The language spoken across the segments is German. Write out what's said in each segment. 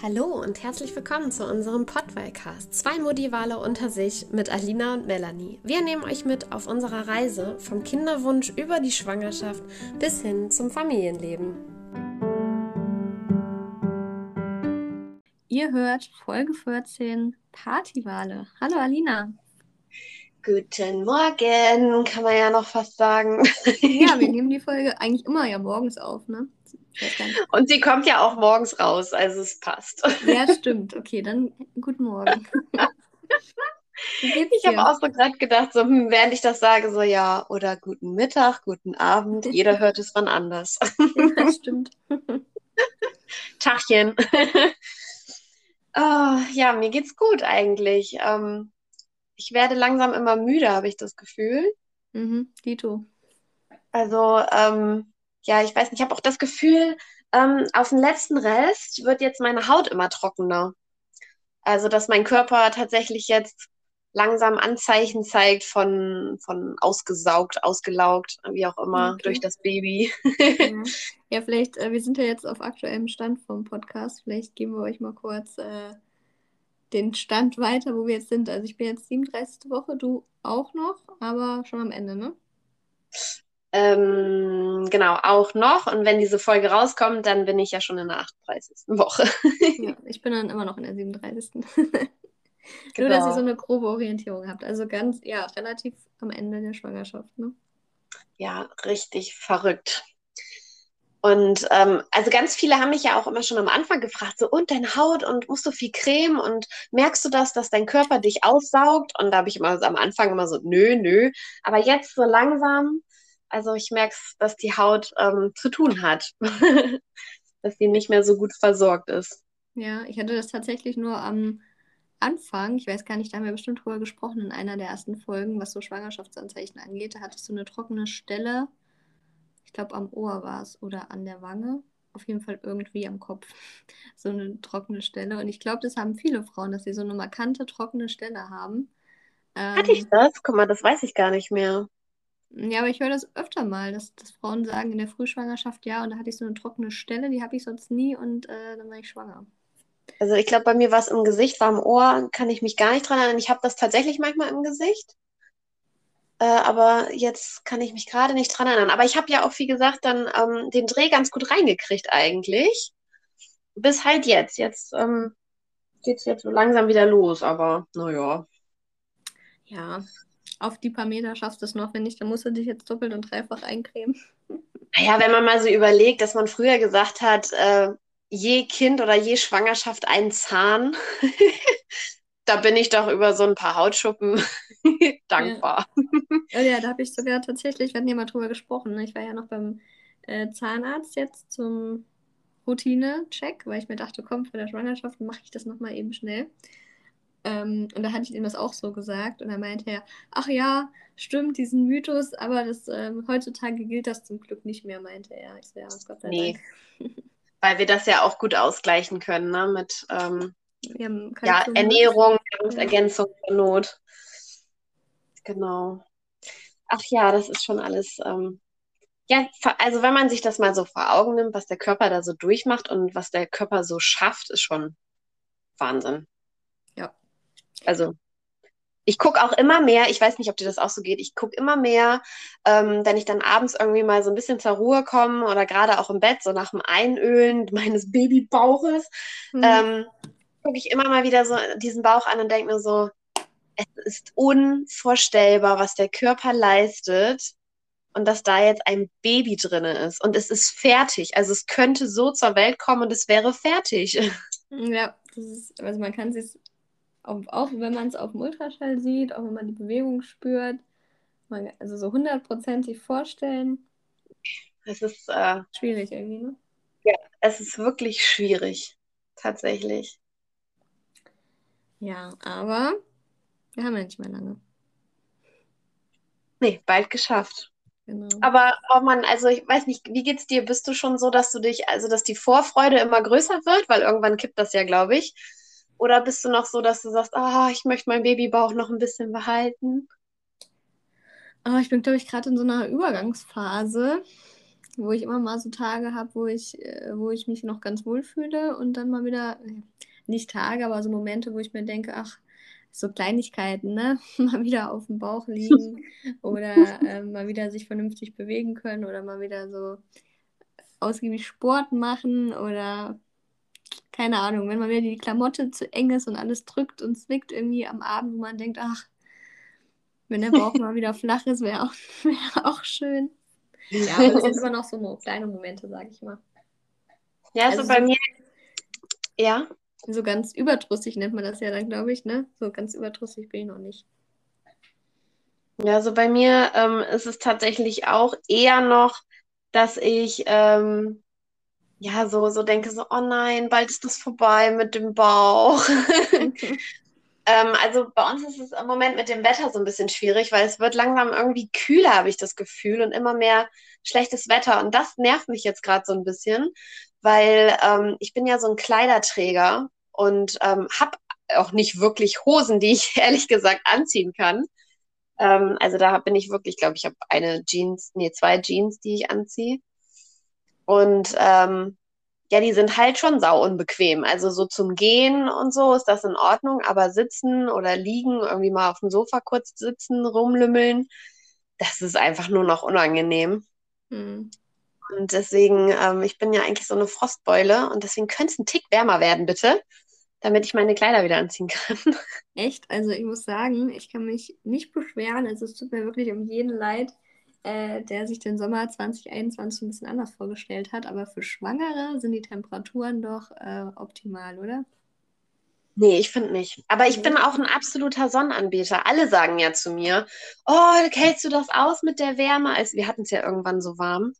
Hallo und herzlich willkommen zu unserem Podwellcast. Zwei Modivale unter sich mit Alina und Melanie. Wir nehmen euch mit auf unserer Reise vom Kinderwunsch über die Schwangerschaft bis hin zum Familienleben. Ihr hört Folge 14 Partywale. Hallo Alina. Guten Morgen, kann man ja noch fast sagen. Ja, wir nehmen die Folge eigentlich immer ja morgens auf, ne? Und sie kommt ja auch morgens raus, also es passt. Ja, stimmt. Okay, dann guten Morgen. Ich habe auch so gerade gedacht, so, hm, während ich das sage, so ja, oder guten Mittag, guten Abend, jeder hört es wann anders. Ja, stimmt. Tachchen. oh, ja, mir geht's gut eigentlich. Ähm, ich werde langsam immer müde, habe ich das Gefühl. Mhm, Dito. Also, ähm, ja, ich weiß nicht, ich habe auch das Gefühl, ähm, auf den letzten Rest wird jetzt meine Haut immer trockener. Also, dass mein Körper tatsächlich jetzt langsam Anzeichen zeigt von, von ausgesaugt, ausgelaugt, wie auch immer, okay. durch das Baby. ja. ja, vielleicht, äh, wir sind ja jetzt auf aktuellem Stand vom Podcast. Vielleicht geben wir euch mal kurz äh, den Stand weiter, wo wir jetzt sind. Also ich bin jetzt 37. Woche, du auch noch, aber schon am Ende, ne? Ähm, genau, auch noch. Und wenn diese Folge rauskommt, dann bin ich ja schon in der 38. Woche. ja, ich bin dann immer noch in der 37. Genau. Nur, dass ihr so eine grobe Orientierung habt. Also ganz, ja, relativ am Ende der Schwangerschaft, ne? Ja, richtig verrückt. Und ähm, also ganz viele haben mich ja auch immer schon am Anfang gefragt, so und deine Haut und musst du viel Creme und merkst du das, dass dein Körper dich aussaugt? Und da habe ich immer so am Anfang immer so, nö, nö. Aber jetzt so langsam also ich merke dass die Haut ähm, zu tun hat, dass sie nicht mehr so gut versorgt ist. Ja, ich hatte das tatsächlich nur am Anfang, ich weiß gar nicht, da haben wir bestimmt drüber gesprochen in einer der ersten Folgen, was so Schwangerschaftsanzeichen angeht. Da hattest du eine trockene Stelle, ich glaube am Ohr war es oder an der Wange, auf jeden Fall irgendwie am Kopf, so eine trockene Stelle. Und ich glaube, das haben viele Frauen, dass sie so eine markante trockene Stelle haben. Hatte ich ähm, das? Guck mal, das weiß ich gar nicht mehr. Ja, aber ich höre das öfter mal, dass, dass Frauen sagen in der Frühschwangerschaft, ja, und da hatte ich so eine trockene Stelle, die habe ich sonst nie und äh, dann war ich schwanger. Also ich glaube, bei mir war es im Gesicht, war im Ohr, kann ich mich gar nicht dran erinnern. Ich habe das tatsächlich manchmal im Gesicht. Äh, aber jetzt kann ich mich gerade nicht dran erinnern. Aber ich habe ja auch, wie gesagt, dann ähm, den Dreh ganz gut reingekriegt eigentlich. Bis halt jetzt. Jetzt ähm, geht es jetzt so langsam wieder los, aber naja. Ja, auf die paar Meter schaffst du es noch. Wenn nicht, dann musst du dich jetzt doppelt und dreifach eincremen. Naja, wenn man mal so überlegt, dass man früher gesagt hat, äh, je Kind oder je Schwangerschaft ein Zahn, da bin ich doch über so ein paar Hautschuppen dankbar. Ja. ja, da habe ich sogar tatsächlich, wir hatten ja mal drüber gesprochen. Ne? Ich war ja noch beim äh, Zahnarzt jetzt zum Routine-Check, weil ich mir dachte, komm, für der Schwangerschaft mache ich das nochmal eben schnell. Ähm, und da hatte ich ihm das auch so gesagt. Und er meinte er, ach ja, stimmt, diesen Mythos, aber das, ähm, heutzutage gilt das zum Glück nicht mehr, meinte er. Ich so, ja, Gott sei nee. Dank. Weil wir das ja auch gut ausgleichen können, ne? Mit ähm, ja, Ernährung, Ergänzung zur Not. Genau. Ach ja, das ist schon alles. Ähm, ja, also wenn man sich das mal so vor Augen nimmt, was der Körper da so durchmacht und was der Körper so schafft, ist schon Wahnsinn. Also ich gucke auch immer mehr, ich weiß nicht, ob dir das auch so geht, ich gucke immer mehr, ähm, wenn ich dann abends irgendwie mal so ein bisschen zur Ruhe komme oder gerade auch im Bett, so nach dem Einölen meines Babybauches, mhm. ähm, gucke ich immer mal wieder so diesen Bauch an und denke mir so, es ist unvorstellbar, was der Körper leistet und dass da jetzt ein Baby drin ist und es ist fertig. Also es könnte so zur Welt kommen und es wäre fertig. Ja, das ist, also man kann sich auch, auch wenn man es auf dem Ultraschall sieht, auch wenn man die Bewegung spürt, man, also so hundertprozentig vorstellen. Es ist äh, schwierig irgendwie, ne? Ja, es ist wirklich schwierig, tatsächlich. Ja, aber wir haben ja nicht mehr lange. Nee, bald geschafft. Genau. Aber oh Mann, also ich weiß nicht, wie geht's dir? Bist du schon so, dass du dich, also dass die Vorfreude immer größer wird, weil irgendwann kippt das ja, glaube ich. Oder bist du noch so, dass du sagst, ah, ich möchte meinen Babybauch noch ein bisschen behalten? Oh, ich bin, glaube ich, gerade in so einer Übergangsphase. wo ich immer mal so Tage habe, wo ich, äh, wo ich mich noch ganz wohl fühle und dann mal wieder, nicht Tage, aber so Momente, wo ich mir denke, ach, so Kleinigkeiten, ne? mal wieder auf dem Bauch liegen oder äh, mal wieder sich vernünftig bewegen können oder mal wieder so ausgiebig Sport machen oder keine Ahnung, wenn mal wieder die Klamotte zu eng ist und alles drückt und zwickt irgendwie am Abend, wo man denkt, ach, wenn der Bauch mal wieder flach ist, wäre auch, wär auch schön. Ja, aber das sind immer noch so kleine Momente, sage ich mal. Ja, also so bei mir. Ja. So ganz überdrüssig nennt man das ja dann, glaube ich, ne? So ganz überdrüssig bin ich noch nicht. Ja, so bei mir ähm, ist es tatsächlich auch eher noch, dass ich ähm, ja so, so denke, so, oh nein, bald ist das vorbei mit dem Bauch. Ähm, also bei uns ist es im Moment mit dem Wetter so ein bisschen schwierig, weil es wird langsam irgendwie kühler, habe ich das Gefühl, und immer mehr schlechtes Wetter. Und das nervt mich jetzt gerade so ein bisschen, weil ähm, ich bin ja so ein Kleiderträger und ähm, habe auch nicht wirklich Hosen, die ich ehrlich gesagt anziehen kann. Ähm, also da bin ich wirklich, glaube ich, habe eine Jeans, nee, zwei Jeans, die ich anziehe. Und ähm, ja, die sind halt schon sau unbequem. Also so zum Gehen und so ist das in Ordnung, aber sitzen oder liegen, irgendwie mal auf dem Sofa kurz sitzen, rumlümmeln, das ist einfach nur noch unangenehm. Hm. Und deswegen, ähm, ich bin ja eigentlich so eine Frostbeule und deswegen könnte es ein Tick wärmer werden, bitte, damit ich meine Kleider wieder anziehen kann. Echt? Also ich muss sagen, ich kann mich nicht beschweren. Also es tut mir wirklich um jeden leid äh, der sich den Sommer 2021 ein bisschen anders vorgestellt hat. Aber für Schwangere sind die Temperaturen doch äh, optimal, oder? Nee, ich finde nicht. Aber ich bin auch ein absoluter Sonnenanbeter. Alle sagen ja zu mir, oh, hältst du das aus mit der Wärme? Also, wir hatten es ja irgendwann so warm.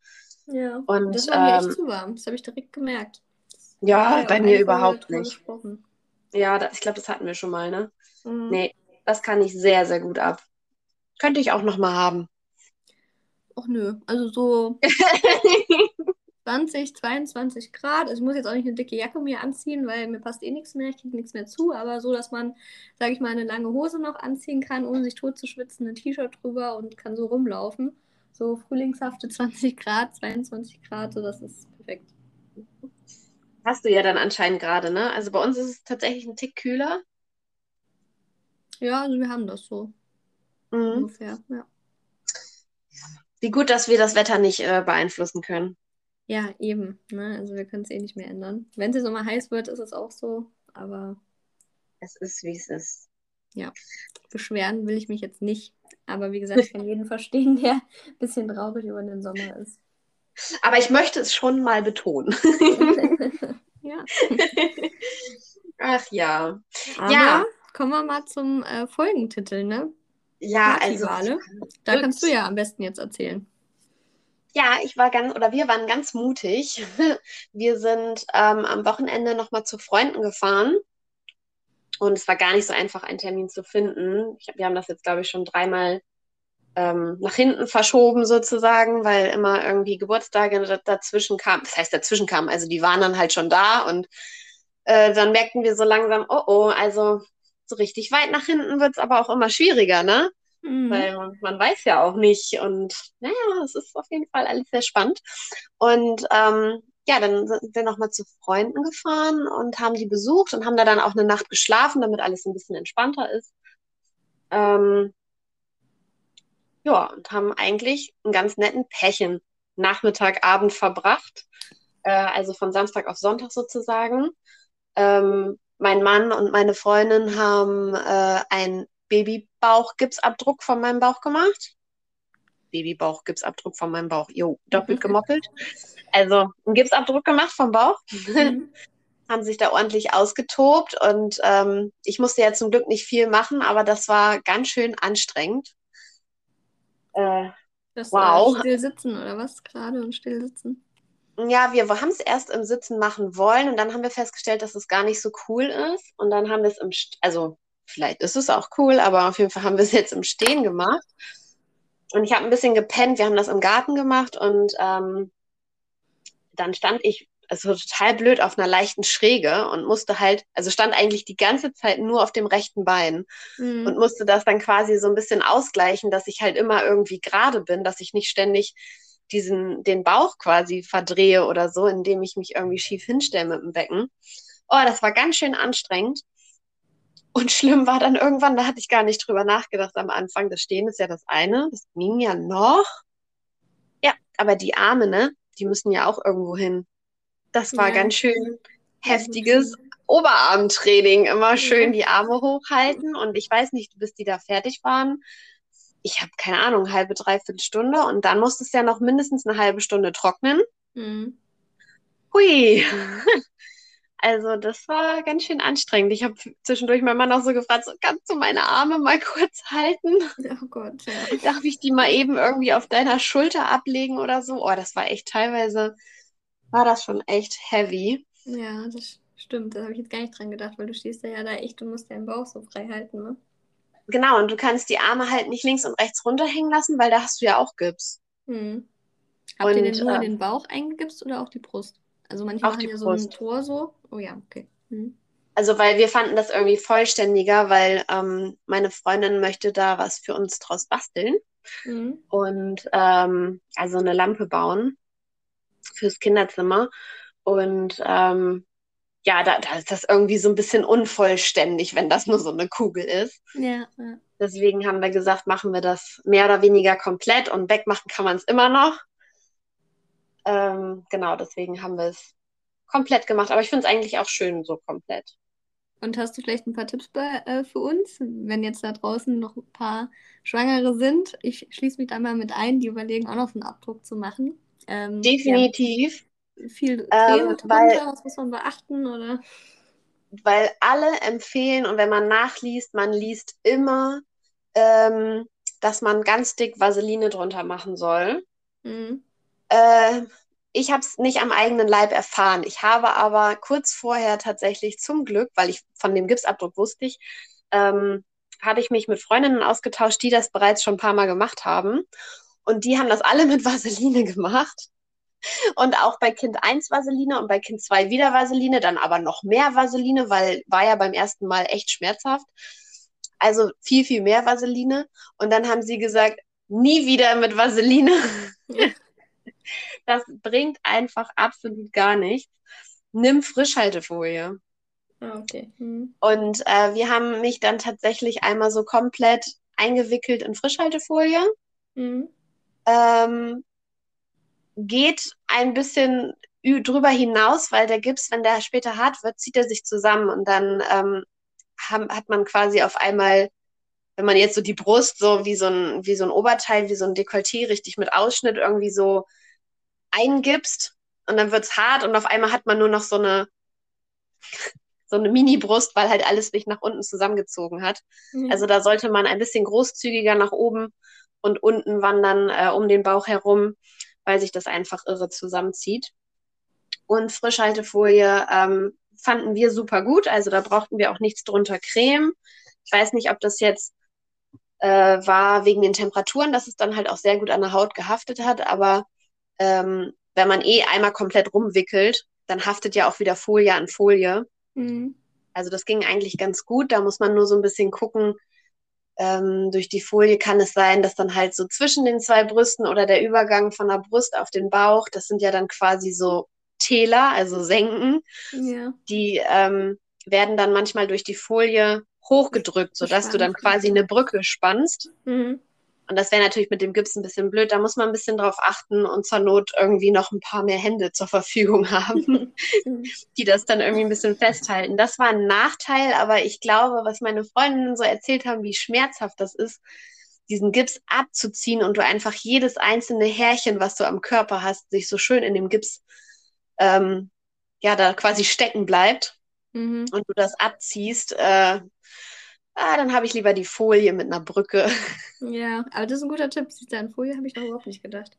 Ja, und das war mir echt ähm, zu warm. Das habe ich direkt gemerkt. Ja, bei mir überhaupt nicht. Ja, das, ich glaube, das hatten wir schon mal, ne? Mhm. Nee, das kann ich sehr, sehr gut ab. Könnte ich auch noch mal haben. Ach nö, also so 20, 22 Grad. Also ich muss jetzt auch nicht eine dicke Jacke mir anziehen, weil mir passt eh nichts mehr, ich kriege nichts mehr zu, aber so, dass man, sage ich mal, eine lange Hose noch anziehen kann, ohne sich tot zu schwitzen, ein T-Shirt drüber und kann so rumlaufen. So frühlingshafte 20 Grad, 22 Grad, so das ist perfekt. Hast du ja dann anscheinend gerade, ne? Also bei uns ist es tatsächlich ein Tick kühler. Ja, also wir haben das so. Mhm. Ungefähr, ja. Wie gut, dass wir das Wetter nicht äh, beeinflussen können. Ja, eben. Ne? Also wir können es eh nicht mehr ändern. Wenn es immer heiß wird, ist es auch so, aber. Es ist, wie es ist. Ja. Beschweren will ich mich jetzt nicht. Aber wie gesagt, ich kann jeden verstehen, der ein bisschen traurig über den Sommer ist. Aber ich möchte es schon mal betonen. ja. Ach ja. Aber ja. Kommen wir mal zum äh, Folgentitel, ne? Ja, also. Da kannst du ja am besten jetzt erzählen. Ja, ich war ganz, oder wir waren ganz mutig. Wir sind ähm, am Wochenende nochmal zu Freunden gefahren. Und es war gar nicht so einfach, einen Termin zu finden. Ich, wir haben das jetzt, glaube ich, schon dreimal ähm, nach hinten verschoben, sozusagen, weil immer irgendwie Geburtstage dazwischen kamen. Das heißt, dazwischen kamen, also die waren dann halt schon da und äh, dann merkten wir so langsam, oh oh, also so richtig weit nach hinten wird es aber auch immer schwieriger, ne? Mhm. Weil man, man, weiß ja auch nicht. Und naja, es ist auf jeden Fall alles sehr spannend. Und ähm, ja, dann sind wir nochmal zu Freunden gefahren und haben die besucht und haben da dann auch eine Nacht geschlafen, damit alles ein bisschen entspannter ist. Ähm, ja, und haben eigentlich einen ganz netten Pärchen Nachmittag, Abend verbracht. Äh, also von Samstag auf Sonntag sozusagen. Ähm, mein Mann und meine Freundin haben äh, einen Babybauchgipsabdruck von meinem Bauch gemacht. Babybauchgipsabdruck von meinem Bauch. Jo, doppelt gemoppelt. Also einen Gipsabdruck gemacht vom Bauch. Mhm. haben sich da ordentlich ausgetobt und ähm, ich musste ja zum Glück nicht viel machen, aber das war ganz schön anstrengend. Äh, das wow. Äh, still sitzen oder was? Gerade und still sitzen. Ja, wir haben es erst im Sitzen machen wollen und dann haben wir festgestellt, dass es gar nicht so cool ist. Und dann haben wir es im, St also vielleicht ist es auch cool, aber auf jeden Fall haben wir es jetzt im Stehen gemacht. Und ich habe ein bisschen gepennt. Wir haben das im Garten gemacht und ähm, dann stand ich, also total blöd, auf einer leichten Schräge und musste halt, also stand eigentlich die ganze Zeit nur auf dem rechten Bein mhm. und musste das dann quasi so ein bisschen ausgleichen, dass ich halt immer irgendwie gerade bin, dass ich nicht ständig diesen, den Bauch quasi verdrehe oder so, indem ich mich irgendwie schief hinstelle mit dem Becken. Oh, das war ganz schön anstrengend. Und schlimm war dann irgendwann, da hatte ich gar nicht drüber nachgedacht am Anfang. Das Stehen ist ja das eine, das ging ja noch. Ja, aber die Arme, ne, die müssen ja auch irgendwo hin. Das war ja. ganz schön heftiges Oberarmtraining. Immer schön die Arme hochhalten. Und ich weiß nicht, bis die da fertig waren. Ich habe keine Ahnung, halbe, dreiviertel Stunde. Und dann musste es ja noch mindestens eine halbe Stunde trocknen. Mhm. Hui. Also das war ganz schön anstrengend. Ich habe zwischendurch meinen Mann auch so gefragt, so, kannst du meine Arme mal kurz halten? Oh Gott, ja. Darf ich die mal eben irgendwie auf deiner Schulter ablegen oder so? Oh, das war echt teilweise, war das schon echt heavy. Ja, das stimmt. Da habe ich jetzt gar nicht dran gedacht, weil du stehst ja da echt und musst deinen Bauch so frei halten, ne? Genau, und du kannst die Arme halt nicht links und rechts runterhängen lassen, weil da hast du ja auch Gips. Hm. Habt und, ihr denn nur äh, den Bauch eingegipst oder auch die Brust? Also manche machen ja so ein Tor so. Oh ja, okay. Hm. Also weil wir fanden das irgendwie vollständiger, weil ähm, meine Freundin möchte da was für uns draus basteln. Mhm. Und ähm, also eine Lampe bauen fürs Kinderzimmer. Und ähm, ja, da, da, ist das irgendwie so ein bisschen unvollständig, wenn das nur so eine Kugel ist. Ja, ja. Deswegen haben wir gesagt, machen wir das mehr oder weniger komplett und wegmachen kann man es immer noch. Ähm, genau, deswegen haben wir es komplett gemacht. Aber ich finde es eigentlich auch schön so komplett. Und hast du vielleicht ein paar Tipps bei, äh, für uns, wenn jetzt da draußen noch ein paar Schwangere sind? Ich schließe mich da mal mit ein, die überlegen auch noch einen Abdruck zu machen. Ähm, Definitiv. Ja, viel ähm, weil, was muss man beachten oder? Weil alle empfehlen und wenn man nachliest, man liest immer, ähm, dass man ganz dick Vaseline drunter machen soll. Mhm. Äh, ich habe es nicht am eigenen Leib erfahren. Ich habe aber kurz vorher tatsächlich zum Glück, weil ich von dem Gipsabdruck wusste ich, ähm, hatte ich mich mit Freundinnen ausgetauscht, die das bereits schon ein paar Mal gemacht haben. Und die haben das alle mit Vaseline gemacht. Und auch bei Kind 1 Vaseline und bei Kind 2 wieder Vaseline, dann aber noch mehr Vaseline, weil war ja beim ersten Mal echt schmerzhaft. Also viel, viel mehr Vaseline. Und dann haben sie gesagt, nie wieder mit Vaseline. Ja. Das bringt einfach absolut gar nichts. Nimm Frischhaltefolie. Ah, okay. Hm. Und äh, wir haben mich dann tatsächlich einmal so komplett eingewickelt in Frischhaltefolie. Mhm. Ähm, geht ein bisschen drüber hinaus, weil der Gips, wenn der später hart wird, zieht er sich zusammen und dann ähm, hat man quasi auf einmal wenn man jetzt so die Brust so wie so ein, wie so ein Oberteil, wie so ein Dekolleté richtig mit Ausschnitt irgendwie so eingibst und dann wird es hart und auf einmal hat man nur noch so eine, so eine Mini-Brust, weil halt alles sich nach unten zusammengezogen hat. Mhm. Also da sollte man ein bisschen großzügiger nach oben und unten wandern äh, um den Bauch herum, weil sich das einfach irre zusammenzieht. Und Frischhaltefolie ähm, fanden wir super gut, also da brauchten wir auch nichts drunter Creme. Ich weiß nicht, ob das jetzt äh, war wegen den Temperaturen, dass es dann halt auch sehr gut an der Haut gehaftet hat. Aber ähm, wenn man eh einmal komplett rumwickelt, dann haftet ja auch wieder Folie an Folie. Mhm. Also das ging eigentlich ganz gut. Da muss man nur so ein bisschen gucken. Ähm, durch die Folie kann es sein, dass dann halt so zwischen den zwei Brüsten oder der Übergang von der Brust auf den Bauch, das sind ja dann quasi so Täler, also Senken, ja. die ähm, werden dann manchmal durch die Folie hochgedrückt, sodass du dann quasi eine Brücke spannst. Mhm. Und das wäre natürlich mit dem Gips ein bisschen blöd. Da muss man ein bisschen drauf achten und zur Not irgendwie noch ein paar mehr Hände zur Verfügung haben, die das dann irgendwie ein bisschen festhalten. Das war ein Nachteil, aber ich glaube, was meine Freundinnen so erzählt haben, wie schmerzhaft das ist, diesen Gips abzuziehen und du einfach jedes einzelne Härchen, was du am Körper hast, sich so schön in dem Gips ähm, ja da quasi stecken bleibt mhm. und du das abziehst, äh, ah, dann habe ich lieber die Folie mit einer Brücke. Ja, aber das ist ein guter Tipp. Siehst du, an Folie habe ich noch überhaupt nicht gedacht.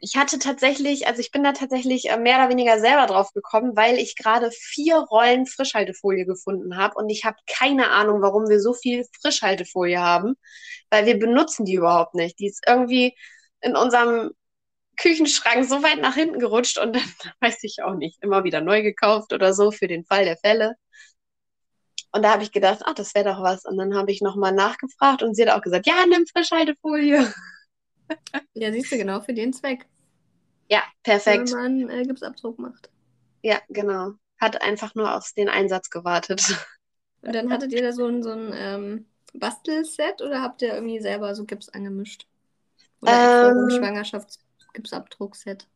Ich hatte tatsächlich, also ich bin da tatsächlich äh, mehr oder weniger selber drauf gekommen, weil ich gerade vier Rollen Frischhaltefolie gefunden habe und ich habe keine Ahnung, warum wir so viel Frischhaltefolie haben, weil wir benutzen die überhaupt nicht. Die ist irgendwie in unserem Küchenschrank so weit nach hinten gerutscht und dann weiß ich auch nicht, immer wieder neu gekauft oder so für den Fall der Fälle. Und da habe ich gedacht, ach, das wäre doch was. Und dann habe ich nochmal nachgefragt und sie hat auch gesagt, ja, nimm Frischhaltefolie. ja, siehst du, genau für den Zweck. Ja, perfekt. Wenn man äh, Gipsabdruck macht. Ja, genau. Hat einfach nur auf den Einsatz gewartet. Und dann hattet ihr da so ein, so ein ähm, Bastelset oder habt ihr irgendwie selber so Gips angemischt? Oder ähm, ein Schwangerschaftsgipsabdruckset?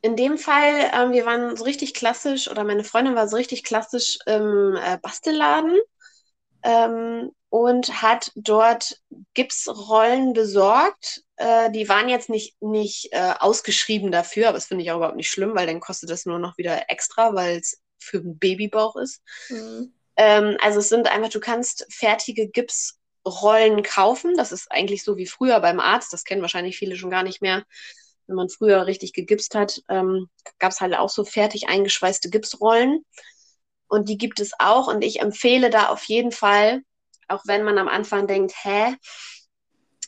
In dem Fall, ähm, wir waren so richtig klassisch, oder meine Freundin war so richtig klassisch im äh, Bastelladen ähm, und hat dort Gipsrollen besorgt. Äh, die waren jetzt nicht, nicht äh, ausgeschrieben dafür, aber das finde ich auch überhaupt nicht schlimm, weil dann kostet das nur noch wieder extra, weil es für einen Babybauch ist. Mhm. Ähm, also es sind einfach, du kannst fertige Gipsrollen kaufen. Das ist eigentlich so wie früher beim Arzt. Das kennen wahrscheinlich viele schon gar nicht mehr. Wenn man früher richtig gegipst hat, ähm, gab es halt auch so fertig eingeschweißte Gipsrollen. Und die gibt es auch. Und ich empfehle da auf jeden Fall, auch wenn man am Anfang denkt, hä,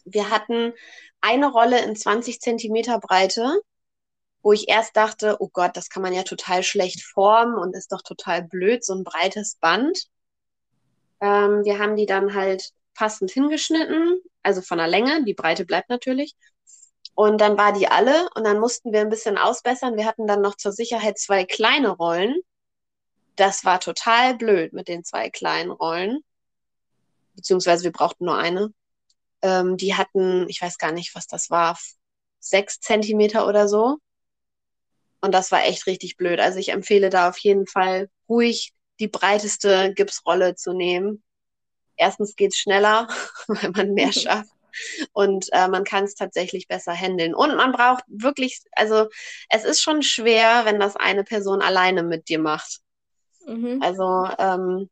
wir hatten eine Rolle in 20 Zentimeter Breite wo ich erst dachte, oh Gott, das kann man ja total schlecht formen und ist doch total blöd, so ein breites Band. Ähm, wir haben die dann halt passend hingeschnitten, also von der Länge, die Breite bleibt natürlich. Und dann war die alle und dann mussten wir ein bisschen ausbessern. Wir hatten dann noch zur Sicherheit zwei kleine Rollen. Das war total blöd mit den zwei kleinen Rollen. Beziehungsweise wir brauchten nur eine. Ähm, die hatten, ich weiß gar nicht, was das war, sechs Zentimeter oder so. Und das war echt richtig blöd. Also ich empfehle da auf jeden Fall ruhig die breiteste Gipsrolle zu nehmen. Erstens geht's schneller, weil man mehr schafft. Und äh, man kann es tatsächlich besser handeln. Und man braucht wirklich, also es ist schon schwer, wenn das eine Person alleine mit dir macht. Mhm. Also ähm,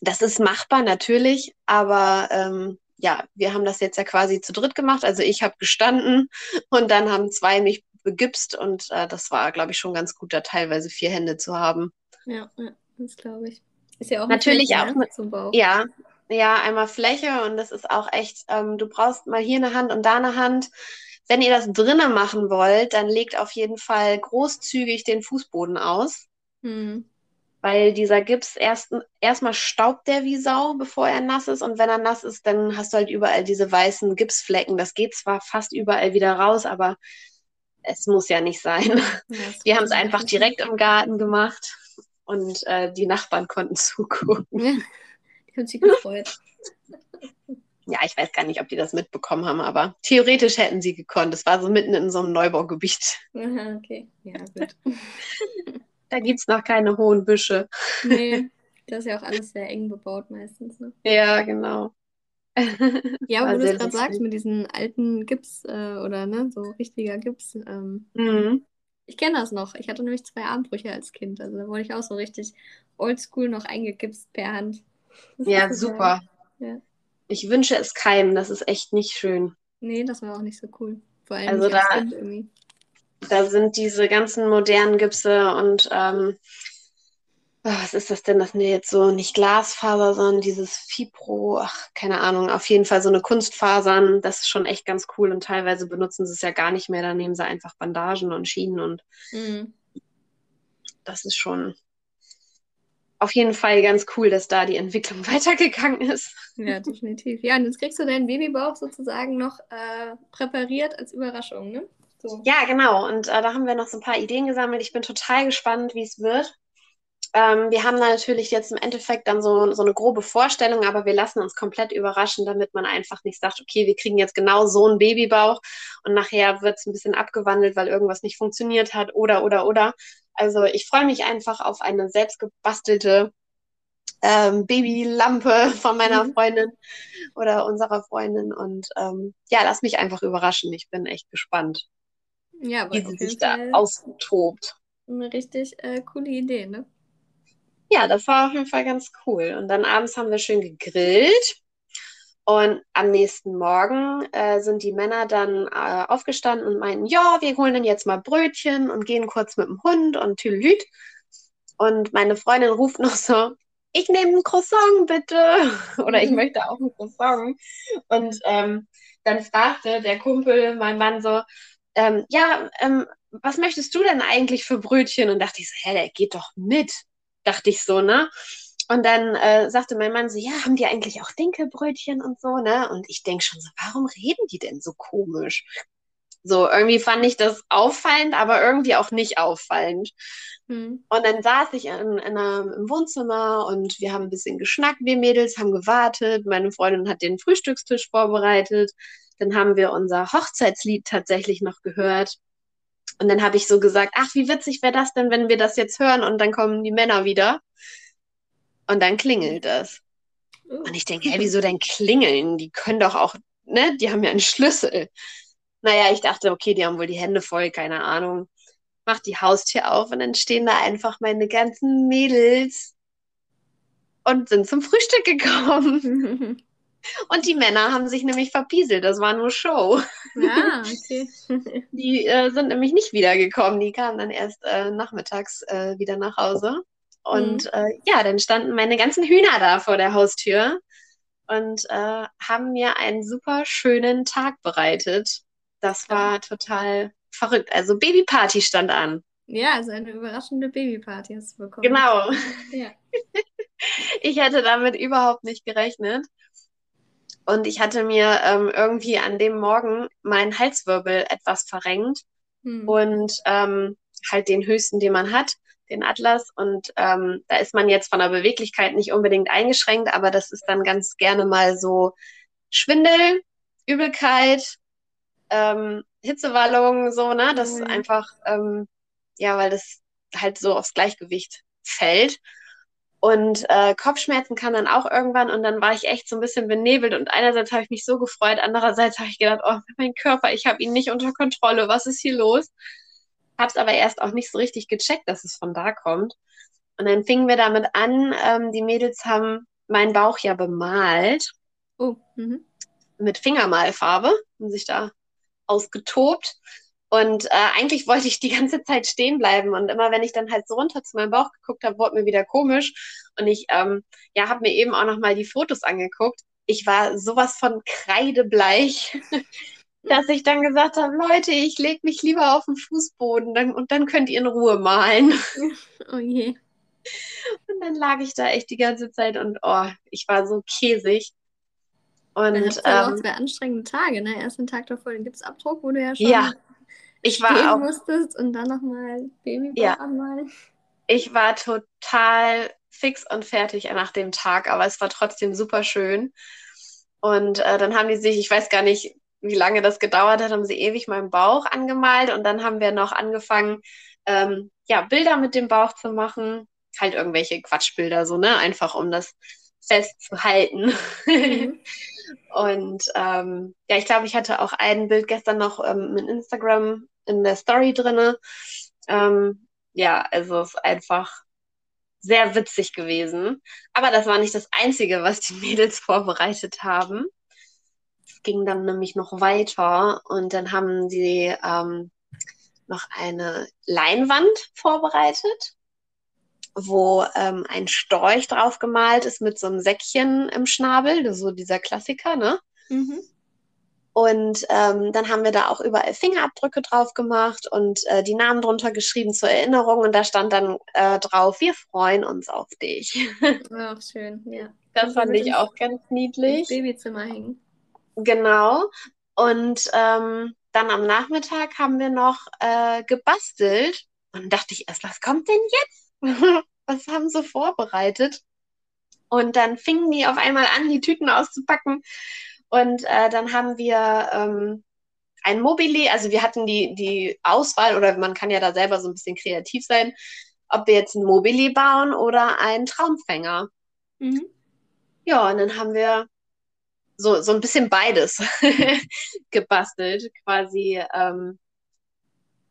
das ist machbar natürlich, aber ähm, ja, wir haben das jetzt ja quasi zu dritt gemacht. Also ich habe gestanden und dann haben zwei mich begibst und äh, das war, glaube ich, schon ganz gut, da teilweise vier Hände zu haben. Ja, ja das glaube ich. Ist ja auch natürlich auch ne? mit, zum Bauch. Ja, ja, einmal Fläche und das ist auch echt, ähm, du brauchst mal hier eine Hand und da eine Hand. Wenn ihr das drinnen machen wollt, dann legt auf jeden Fall großzügig den Fußboden aus. Hm. Weil dieser Gips erst erstmal staubt der wie Sau, bevor er nass ist. Und wenn er nass ist, dann hast du halt überall diese weißen Gipsflecken. Das geht zwar fast überall wieder raus, aber es muss ja nicht sein. Ja, wir haben es einfach direkt im Garten gemacht und äh, die Nachbarn konnten zugucken. Die haben sich gefreut. Ja, ich weiß gar nicht, ob die das mitbekommen haben, aber theoretisch hätten sie gekonnt. Es war so mitten in so einem Neubaugebiet. Aha, okay. Ja, gut. da gibt es noch keine hohen Büsche. Nee, das ist ja auch alles sehr eng bebaut meistens. Ne? Ja, genau. Ja, aber wo du es gerade sagst, mit diesen alten Gips äh, oder ne, so richtiger Gips. Ähm, mhm. Ich kenne das noch. Ich hatte nämlich zwei Armbrüche als Kind. Also da wurde ich auch so richtig oldschool noch eingegipst per Hand. Das ja, super. Ja. Ich wünsche es keinem. Das ist echt nicht schön. Nee, das war auch nicht so cool. Vor allem also da, da sind diese ganzen modernen Gipse und ähm, Ah, was ist das denn? Das sind jetzt so nicht Glasfaser, sondern dieses Fibro, ach, keine Ahnung, auf jeden Fall so eine Kunstfasern. Das ist schon echt ganz cool und teilweise benutzen sie es ja gar nicht mehr. Da nehmen sie einfach Bandagen und Schienen und mhm. das ist schon auf jeden Fall ganz cool, dass da die Entwicklung weitergegangen ist. Ja, definitiv. Ja, und jetzt kriegst du deinen Babybauch sozusagen noch äh, präpariert als Überraschung, ne? So. Ja, genau. Und äh, da haben wir noch so ein paar Ideen gesammelt. Ich bin total gespannt, wie es wird. Ähm, wir haben da natürlich jetzt im Endeffekt dann so, so eine grobe Vorstellung, aber wir lassen uns komplett überraschen, damit man einfach nicht sagt, okay, wir kriegen jetzt genau so einen Babybauch und nachher wird es ein bisschen abgewandelt, weil irgendwas nicht funktioniert hat oder, oder, oder. Also ich freue mich einfach auf eine selbstgebastelte ähm, Babylampe von meiner mhm. Freundin oder unserer Freundin und ähm, ja, lass mich einfach überraschen. Ich bin echt gespannt, ja, wie sie sich da austobt. Eine richtig äh, coole Idee, ne? ja, das war auf jeden Fall ganz cool. Und dann abends haben wir schön gegrillt. Und am nächsten Morgen äh, sind die Männer dann äh, aufgestanden und meinten, ja, wir holen dann jetzt mal Brötchen und gehen kurz mit dem Hund und Tülüt. Und meine Freundin ruft noch so, ich nehme ein Croissant bitte. Oder ich mhm. möchte auch ein Croissant. Und ähm, dann fragte der Kumpel, mein Mann so, ähm, ja, ähm, was möchtest du denn eigentlich für Brötchen? Und dachte ich so, hä, der geht doch mit dachte ich so, ne? Und dann äh, sagte mein Mann so, ja, haben die eigentlich auch Dinkelbrötchen und so, ne? Und ich denke schon so, warum reden die denn so komisch? So, irgendwie fand ich das auffallend, aber irgendwie auch nicht auffallend. Hm. Und dann saß ich in, in einer, im Wohnzimmer und wir haben ein bisschen geschnackt, wir Mädels haben gewartet. Meine Freundin hat den Frühstückstisch vorbereitet. Dann haben wir unser Hochzeitslied tatsächlich noch gehört. Und dann habe ich so gesagt, ach, wie witzig wäre das denn, wenn wir das jetzt hören und dann kommen die Männer wieder. Und dann klingelt es. Oh. Und ich denke, hey, wieso denn klingeln? Die können doch auch, ne, die haben ja einen Schlüssel. Naja, ich dachte, okay, die haben wohl die Hände voll, keine Ahnung. Mach die Haustür auf und dann stehen da einfach meine ganzen Mädels und sind zum Frühstück gekommen. Und die Männer haben sich nämlich verpieselt, das war nur Show. Ja, okay. Die äh, sind nämlich nicht wiedergekommen, die kamen dann erst äh, nachmittags äh, wieder nach Hause. Und mhm. Äh, ja, dann standen meine ganzen Hühner da vor der Haustür und äh, haben mir einen super schönen Tag bereitet. Das war ja. total verrückt. Also Babyparty stand an. Ja, also eine überraschende Babyparty hast du bekommen. Genau. Ja. ich hätte damit überhaupt nicht gerechnet. Und ich hatte mir ähm, irgendwie an dem Morgen meinen Halswirbel etwas verrenkt hm. und ähm, halt den höchsten, den man hat den Atlas. Und ähm, da ist man jetzt von der Beweglichkeit nicht unbedingt eingeschränkt, aber das ist dann ganz gerne mal so Schwindel, Übelkeit, ähm, Hitzewallung, so, ne? Das ist mhm. einfach, ähm, ja, weil das halt so aufs Gleichgewicht fällt. Und äh, Kopfschmerzen kam dann auch irgendwann und dann war ich echt so ein bisschen benebelt und einerseits habe ich mich so gefreut, andererseits habe ich gedacht, oh, mein Körper, ich habe ihn nicht unter Kontrolle, was ist hier los? Habe es aber erst auch nicht so richtig gecheckt, dass es von da kommt. Und dann fingen wir damit an, ähm, die Mädels haben meinen Bauch ja bemalt. Oh, mhm. Mit Fingermalfarbe, haben sich da ausgetobt. Und äh, eigentlich wollte ich die ganze Zeit stehen bleiben. Und immer wenn ich dann halt so runter zu meinem Bauch geguckt habe, wurde mir wieder komisch. Und ich ähm, ja, habe mir eben auch nochmal die Fotos angeguckt. Ich war sowas von kreidebleich. dass ich dann gesagt habe, Leute, ich lege mich lieber auf den Fußboden dann, und dann könnt ihr in Ruhe malen. Oh je. Und dann lag ich da echt die ganze Zeit und oh, ich war so käsig. Und dann hast du ähm, auch zwei anstrengende Tage, ne? Erst den Tag davor den Gipsabdruck, wo du ja schon ja, ich war auch, musstest und dann nochmal Babybauch ja, anmalen. Ich war total fix und fertig nach dem Tag, aber es war trotzdem super schön. Und äh, dann haben die sich, ich weiß gar nicht, wie lange das gedauert hat, haben sie ewig meinen Bauch angemalt und dann haben wir noch angefangen, ähm, ja, Bilder mit dem Bauch zu machen. Halt irgendwelche Quatschbilder, so, ne? Einfach um das festzuhalten. Mhm. und ähm, ja, ich glaube, ich hatte auch ein Bild gestern noch ähm, in Instagram in der Story drinne. Ähm, ja, also es ist einfach sehr witzig gewesen. Aber das war nicht das Einzige, was die Mädels vorbereitet haben ging dann nämlich noch weiter und dann haben sie ähm, noch eine Leinwand vorbereitet, wo ähm, ein Storch drauf gemalt ist mit so einem Säckchen im Schnabel, so dieser Klassiker, ne? Mhm. Und ähm, dann haben wir da auch überall Fingerabdrücke drauf gemacht und äh, die Namen drunter geschrieben zur Erinnerung. Und da stand dann äh, drauf, wir freuen uns auf dich. Ach, schön, ja. Das fand ich auch ganz niedlich. Babyzimmer hängen. Genau. Und ähm, dann am Nachmittag haben wir noch äh, gebastelt. Und dann dachte ich erst, was kommt denn jetzt? was haben sie vorbereitet? Und dann fingen die auf einmal an, die Tüten auszupacken. Und äh, dann haben wir ähm, ein Mobili, also wir hatten die, die Auswahl, oder man kann ja da selber so ein bisschen kreativ sein, ob wir jetzt ein Mobili bauen oder einen Traumfänger. Mhm. Ja, und dann haben wir so, so ein bisschen beides gebastelt, quasi ähm,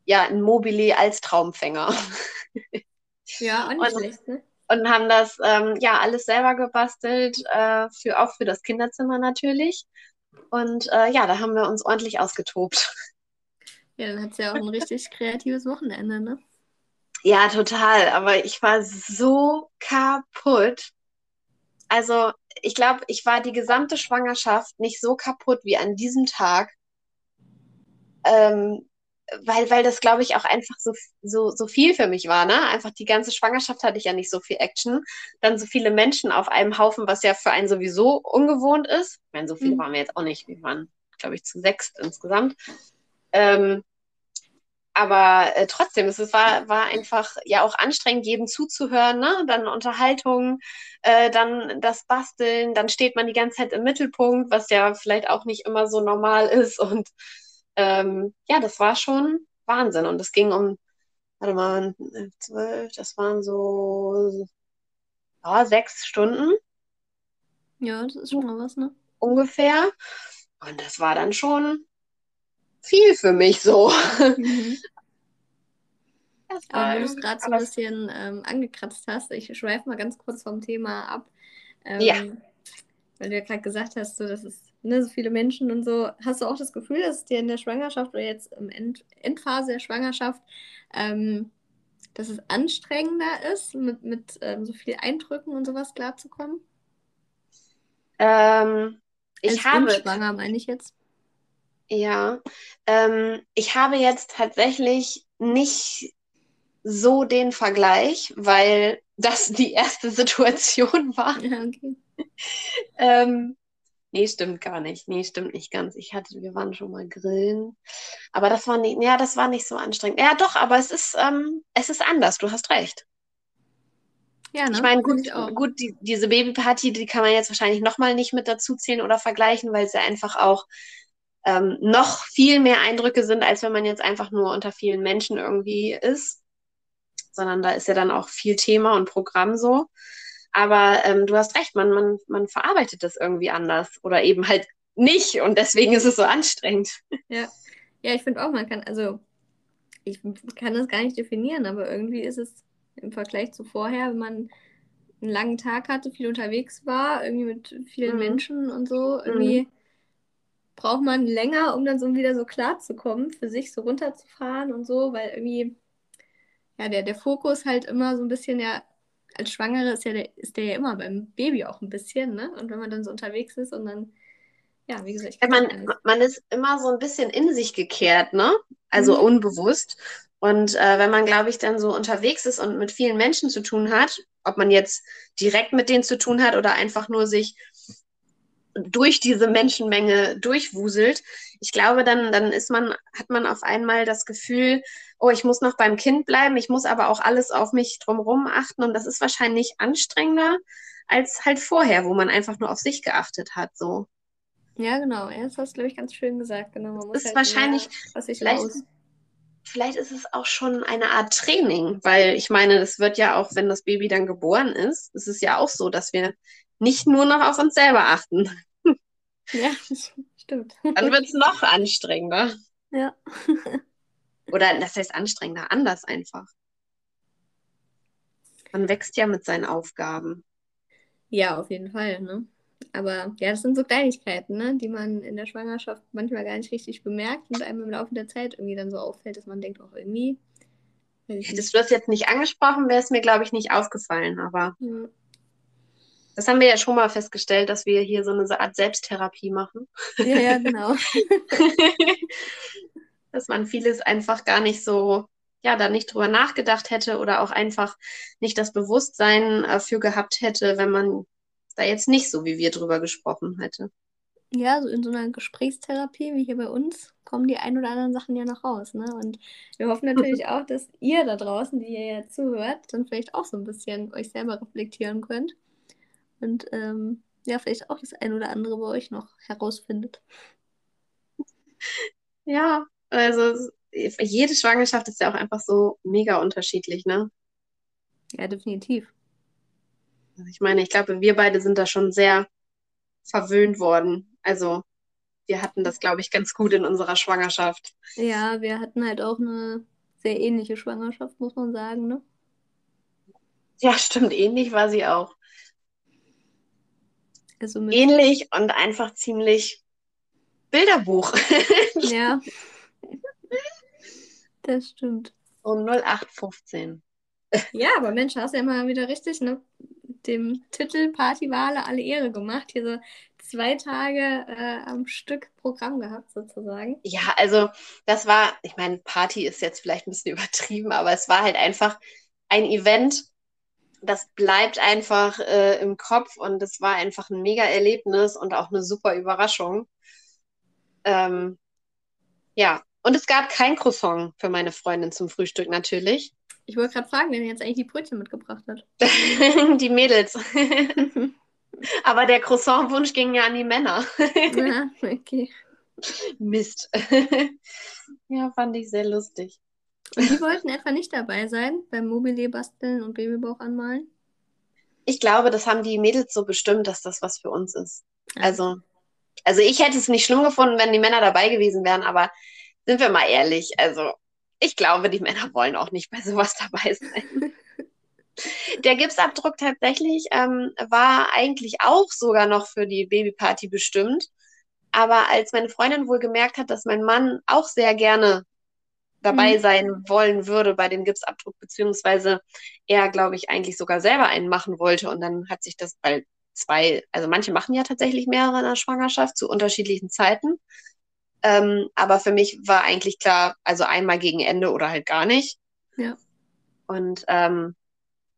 ja, ein Mobili als Traumfänger. ja, auch nicht schlecht, ne? Und haben das ähm, ja alles selber gebastelt, äh, für, auch für das Kinderzimmer natürlich. Und äh, ja, da haben wir uns ordentlich ausgetobt. Ja, dann hat es ja auch ein richtig kreatives Wochenende, ne? Ja, total. Aber ich war so kaputt. Also ich glaube, ich war die gesamte Schwangerschaft nicht so kaputt wie an diesem Tag. Ähm, weil, weil das, glaube ich, auch einfach so, so, so viel für mich war, ne? Einfach die ganze Schwangerschaft hatte ich ja nicht so viel Action. Dann so viele Menschen auf einem Haufen, was ja für einen sowieso ungewohnt ist. Ich meine, so viele mhm. waren wir jetzt auch nicht. Wir waren, glaube ich, zu sechs insgesamt. Ähm, aber äh, trotzdem, es war, war einfach ja auch anstrengend, jedem zuzuhören, ne? Dann Unterhaltung, äh, dann das Basteln, dann steht man die ganze Zeit im Mittelpunkt, was ja vielleicht auch nicht immer so normal ist. Und ähm, ja, das war schon Wahnsinn. Und es ging um, warte mal, zwölf, das waren so ja, sechs Stunden. Ja, das ist schon mal was, ne? Ungefähr. Und das war dann schon viel für mich so. Mhm. Aber wenn du es gerade so ein bisschen ähm, angekratzt hast, ich schweife mal ganz kurz vom Thema ab. Ähm, ja. Weil du ja gerade gesagt hast, so, dass es ne, so viele Menschen und so. Hast du auch das Gefühl, dass es dir in der Schwangerschaft oder jetzt im End Endphase der Schwangerschaft, ähm, dass es anstrengender ist, mit, mit ähm, so viel Eindrücken und sowas klarzukommen? Ähm, ich Als habe. Schwanger meine ich jetzt. Ja, ähm, ich habe jetzt tatsächlich nicht so den Vergleich, weil das die erste Situation war. Ja, okay. ähm, nee, stimmt gar nicht. Nee, stimmt nicht ganz. Ich hatte, wir waren schon mal grillen. Aber das war nicht, ja, das war nicht so anstrengend. Ja, doch, aber es ist, ähm, es ist anders, du hast recht. Ja, ne? Ich meine, gut, ich gut die, diese Babyparty, die kann man jetzt wahrscheinlich nochmal nicht mit dazu zählen oder vergleichen, weil sie einfach auch ähm, noch viel mehr Eindrücke sind, als wenn man jetzt einfach nur unter vielen Menschen irgendwie ist. Sondern da ist ja dann auch viel Thema und Programm so. Aber ähm, du hast recht, man, man, man verarbeitet das irgendwie anders oder eben halt nicht und deswegen ist es so anstrengend. Ja, ja ich finde auch, man kann, also ich kann das gar nicht definieren, aber irgendwie ist es im Vergleich zu vorher, wenn man einen langen Tag hatte, viel unterwegs war, irgendwie mit vielen mhm. Menschen und so, irgendwie. Mhm braucht man länger, um dann so wieder so klar zu kommen, für sich so runterzufahren und so, weil irgendwie, ja, der, der Fokus halt immer so ein bisschen, ja, als Schwangere ist, ja der, ist der ja immer beim Baby auch ein bisschen, ne? Und wenn man dann so unterwegs ist und dann, ja, wie gesagt, man, man ist immer so ein bisschen in sich gekehrt, ne? Also mhm. unbewusst. Und äh, wenn man, glaube ich, dann so unterwegs ist und mit vielen Menschen zu tun hat, ob man jetzt direkt mit denen zu tun hat oder einfach nur sich durch diese Menschenmenge durchwuselt. Ich glaube, dann, dann ist man, hat man auf einmal das Gefühl, oh, ich muss noch beim Kind bleiben, ich muss aber auch alles auf mich drumherum achten und das ist wahrscheinlich anstrengender als halt vorher, wo man einfach nur auf sich geachtet hat, so. Ja, genau. Ja, das hast du, glaube ich, ganz schön gesagt. Genau, man muss ist halt wahrscheinlich, mehr, vielleicht, raus. vielleicht ist es auch schon eine Art Training, weil ich meine, das wird ja auch, wenn das Baby dann geboren ist, ist es ja auch so, dass wir nicht nur noch auf uns selber achten. Ja, stimmt. Dann wird es noch anstrengender. Ja. Oder das heißt anstrengender, anders einfach. Man wächst ja mit seinen Aufgaben. Ja, auf jeden Fall, ne? Aber ja, das sind so Kleinigkeiten, ne? die man in der Schwangerschaft manchmal gar nicht richtig bemerkt und einem im Laufe der Zeit irgendwie dann so auffällt, dass man denkt, auch irgendwie. Hättest du das jetzt nicht angesprochen, wäre es mir, glaube ich, nicht aufgefallen, aber. Ja. Das haben wir ja schon mal festgestellt, dass wir hier so eine Art Selbsttherapie machen. Ja, ja, genau. dass man vieles einfach gar nicht so, ja, da nicht drüber nachgedacht hätte oder auch einfach nicht das Bewusstsein dafür gehabt hätte, wenn man da jetzt nicht so wie wir drüber gesprochen hätte. Ja, so in so einer Gesprächstherapie wie hier bei uns kommen die ein oder anderen Sachen ja noch raus. Ne? Und wir hoffen natürlich auch, dass ihr da draußen, die ihr ja zuhört, dann vielleicht auch so ein bisschen euch selber reflektieren könnt und ähm, ja, vielleicht auch das ein oder andere bei euch noch herausfindet. Ja, also jede Schwangerschaft ist ja auch einfach so mega unterschiedlich, ne? Ja, definitiv. Also ich meine, ich glaube, wir beide sind da schon sehr verwöhnt worden. Also wir hatten das, glaube ich, ganz gut in unserer Schwangerschaft. Ja, wir hatten halt auch eine sehr ähnliche Schwangerschaft, muss man sagen, ne? Ja, stimmt, ähnlich war sie auch. Also ähnlich und einfach ziemlich Bilderbuch. ja. Das stimmt. Um 0815. Ja, aber Mensch, hast ja immer wieder richtig, ne? dem Titel Partywale alle Ehre gemacht. Hier so zwei Tage äh, am Stück Programm gehabt, sozusagen. Ja, also das war, ich meine, Party ist jetzt vielleicht ein bisschen übertrieben, aber es war halt einfach ein Event, das bleibt einfach äh, im Kopf und es war einfach ein mega Erlebnis und auch eine super Überraschung. Ähm, ja, und es gab kein Croissant für meine Freundin zum Frühstück natürlich. Ich wollte gerade fragen, wer jetzt eigentlich die Brötchen mitgebracht hat. die Mädels. Aber der Croissant-Wunsch ging ja an die Männer. ja, okay. Mist. ja, fand ich sehr lustig. Und die wollten etwa nicht dabei sein beim Mobile basteln und Babybauch anmalen? Ich glaube, das haben die Mädels so bestimmt, dass das was für uns ist. Ja. Also, also ich hätte es nicht schlimm gefunden, wenn die Männer dabei gewesen wären, aber sind wir mal ehrlich, also ich glaube, die Männer wollen auch nicht bei sowas dabei sein. Der Gipsabdruck tatsächlich ähm, war eigentlich auch sogar noch für die Babyparty bestimmt. Aber als meine Freundin wohl gemerkt hat, dass mein Mann auch sehr gerne dabei mhm. sein wollen würde bei dem Gipsabdruck, beziehungsweise er, glaube ich, eigentlich sogar selber einen machen wollte. Und dann hat sich das, weil zwei, also manche machen ja tatsächlich mehrere in der Schwangerschaft zu unterschiedlichen Zeiten. Ähm, aber für mich war eigentlich klar, also einmal gegen Ende oder halt gar nicht. Ja. Und ähm,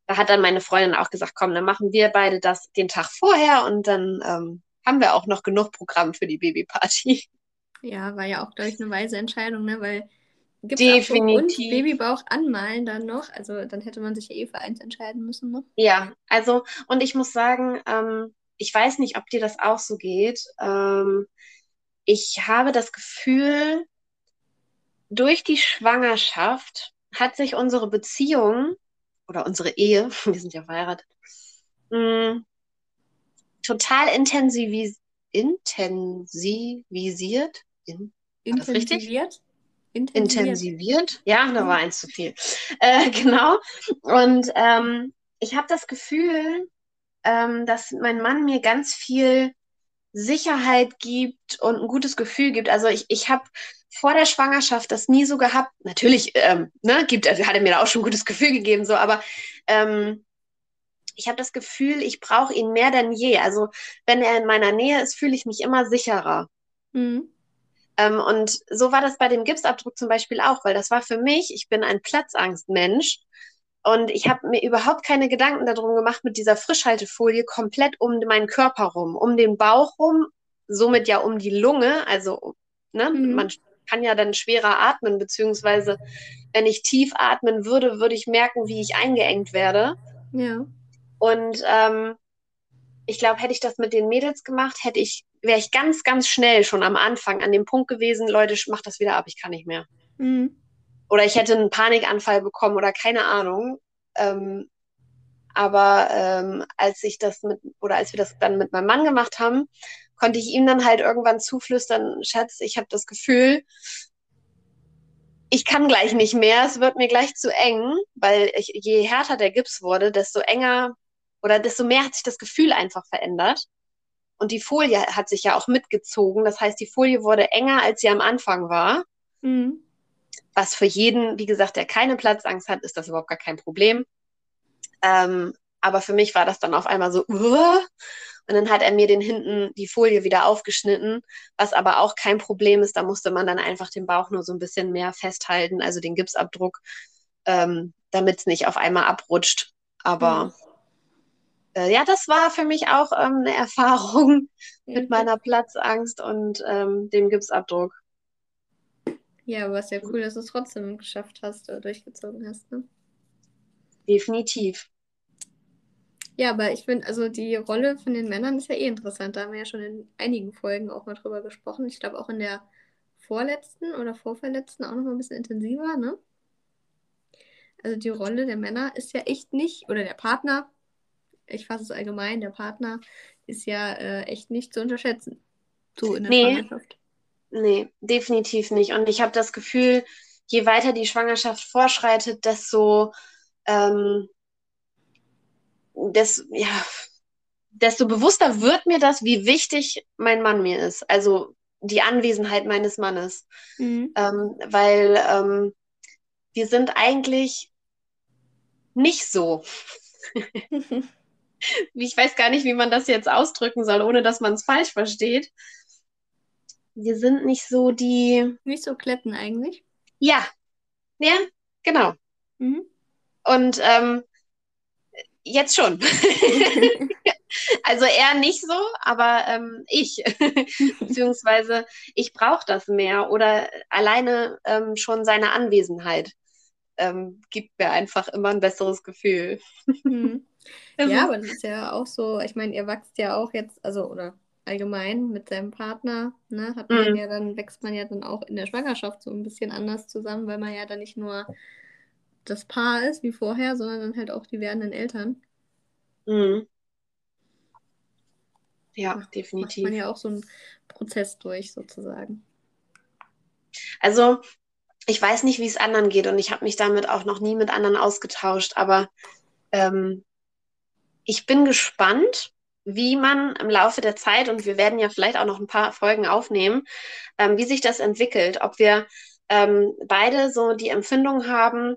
da hat dann meine Freundin auch gesagt, komm, dann machen wir beide das den Tag vorher und dann ähm, haben wir auch noch genug Programm für die Babyparty. Ja, war ja auch, glaube ich, eine weise Entscheidung, ne? Weil Gibt's Definitiv. Und Babybauch anmalen dann noch. Also dann hätte man sich ja eh für eins entscheiden müssen. Ne? Ja, also und ich muss sagen, ähm, ich weiß nicht, ob dir das auch so geht. Ähm, ich habe das Gefühl, durch die Schwangerschaft hat sich unsere Beziehung oder unsere Ehe, wir sind ja verheiratet, mh, mm, total intensivis intensivisiert. In, intensiviert? Intensiviert. intensiviert. Ja, da war eins zu viel. Äh, genau. Und ähm, ich habe das Gefühl, ähm, dass mein Mann mir ganz viel Sicherheit gibt und ein gutes Gefühl gibt. Also ich, ich habe vor der Schwangerschaft das nie so gehabt. Natürlich, ähm, ne, gibt, also hat er mir da auch schon ein gutes Gefühl gegeben, so, aber ähm, ich habe das Gefühl, ich brauche ihn mehr denn je. Also wenn er in meiner Nähe ist, fühle ich mich immer sicherer. Mhm. Ähm, und so war das bei dem Gipsabdruck zum Beispiel auch, weil das war für mich, ich bin ein Platzangstmensch und ich habe mir überhaupt keine Gedanken darum gemacht, mit dieser Frischhaltefolie komplett um meinen Körper rum, um den Bauch rum, somit ja um die Lunge. Also ne, mhm. man kann ja dann schwerer atmen, beziehungsweise wenn ich tief atmen würde, würde ich merken, wie ich eingeengt werde. Ja. Und ähm, ich glaube, hätte ich das mit den Mädels gemacht, hätte ich, wäre ich ganz, ganz schnell schon am Anfang an dem Punkt gewesen, Leute, mach das wieder ab, ich kann nicht mehr. Mhm. Oder ich hätte einen Panikanfall bekommen oder keine Ahnung. Ähm, aber ähm, als ich das mit, oder als wir das dann mit meinem Mann gemacht haben, konnte ich ihm dann halt irgendwann zuflüstern, Schatz, ich habe das Gefühl, ich kann gleich nicht mehr, es wird mir gleich zu eng, weil ich, je härter der Gips wurde, desto enger oder desto mehr hat sich das Gefühl einfach verändert. Und die Folie hat sich ja auch mitgezogen. Das heißt, die Folie wurde enger, als sie am Anfang war. Mhm. Was für jeden, wie gesagt, der keine Platzangst hat, ist das überhaupt gar kein Problem. Ähm, aber für mich war das dann auf einmal so, uh, und dann hat er mir den hinten die Folie wieder aufgeschnitten, was aber auch kein Problem ist. Da musste man dann einfach den Bauch nur so ein bisschen mehr festhalten, also den Gipsabdruck, ähm, damit es nicht auf einmal abrutscht. Aber mhm äh, ja, das war für mich auch ähm, eine Erfahrung mit meiner Platzangst und ähm, dem Gipsabdruck. Ja, aber es ist ja cool, dass du es trotzdem geschafft hast oder durchgezogen hast. Ne? Definitiv. Ja, aber ich finde, also die Rolle von den Männern ist ja eh interessant. Da haben wir ja schon in einigen Folgen auch mal drüber gesprochen. Ich glaube auch in der vorletzten oder vorverletzten auch noch mal ein bisschen intensiver, ne? Also die Rolle der Männer ist ja echt nicht, oder der Partner ich fasse es allgemein, der Partner ist ja äh, echt nicht zu unterschätzen. So in der nee. Schwangerschaft. Nee, definitiv nicht. Und ich habe das Gefühl, je weiter die Schwangerschaft vorschreitet, desto, ähm, des, ja, desto bewusster wird mir das, wie wichtig mein Mann mir ist. Also die Anwesenheit meines Mannes. Mhm. Ähm, weil ähm, wir sind eigentlich nicht so. ich weiß gar nicht, wie man das jetzt ausdrücken soll, ohne dass man es falsch versteht. Wir sind nicht so die. Nicht so Kletten eigentlich? Ja. Ja, genau. Mhm. Und ähm, jetzt schon. also er nicht so, aber ähm, ich. Beziehungsweise ich brauche das mehr oder alleine ähm, schon seine Anwesenheit ähm, gibt mir einfach immer ein besseres Gefühl. Mhm. Also, ja, aber das ist ja auch so, ich meine, ihr wächst ja auch jetzt, also oder allgemein mit seinem Partner, ne, hat man mhm. ja dann, wächst man ja dann auch in der Schwangerschaft so ein bisschen anders zusammen, weil man ja dann nicht nur das Paar ist wie vorher, sondern dann halt auch die werdenden Eltern. Mhm. Ja, macht, definitiv. Macht man ja auch so einen Prozess durch, sozusagen. Also, ich weiß nicht, wie es anderen geht und ich habe mich damit auch noch nie mit anderen ausgetauscht, aber ähm, ich bin gespannt, wie man im Laufe der Zeit, und wir werden ja vielleicht auch noch ein paar Folgen aufnehmen, ähm, wie sich das entwickelt, ob wir ähm, beide so die Empfindung haben,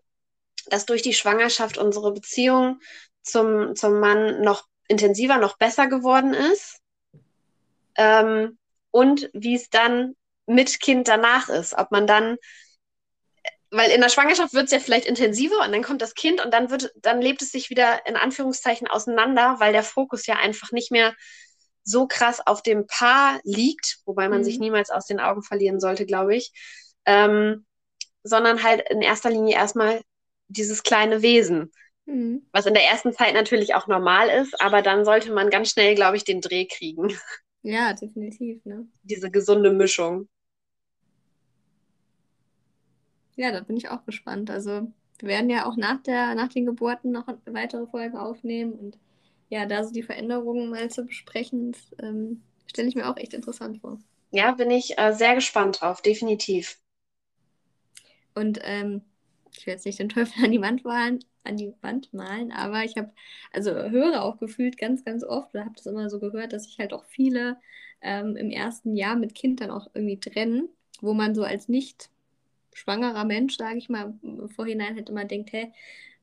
dass durch die Schwangerschaft unsere Beziehung zum, zum Mann noch intensiver, noch besser geworden ist. Ähm, und wie es dann mit Kind danach ist, ob man dann weil in der Schwangerschaft wird es ja vielleicht intensiver und dann kommt das Kind und dann wird, dann lebt es sich wieder in Anführungszeichen auseinander, weil der Fokus ja einfach nicht mehr so krass auf dem Paar liegt, wobei man mhm. sich niemals aus den Augen verlieren sollte, glaube ich, ähm, sondern halt in erster Linie erstmal dieses kleine Wesen. Mhm. Was in der ersten Zeit natürlich auch normal ist, aber dann sollte man ganz schnell, glaube ich, den Dreh kriegen. Ja, definitiv. Ne? Diese gesunde Mischung. Ja, da bin ich auch gespannt. Also wir werden ja auch nach, der, nach den Geburten noch weitere Folgen aufnehmen und ja, da so die Veränderungen mal zu besprechen, ähm, stelle ich mir auch echt interessant vor. Ja, bin ich äh, sehr gespannt drauf, definitiv. Und ähm, ich will jetzt nicht den Teufel an die Wand malen, an die Wand malen, aber ich habe, also höre auch gefühlt ganz, ganz oft, oder habe das immer so gehört, dass sich halt auch viele ähm, im ersten Jahr mit Kind dann auch irgendwie trennen, wo man so als nicht schwangerer Mensch, sage ich mal, im Vorhinein halt immer denkt, hä,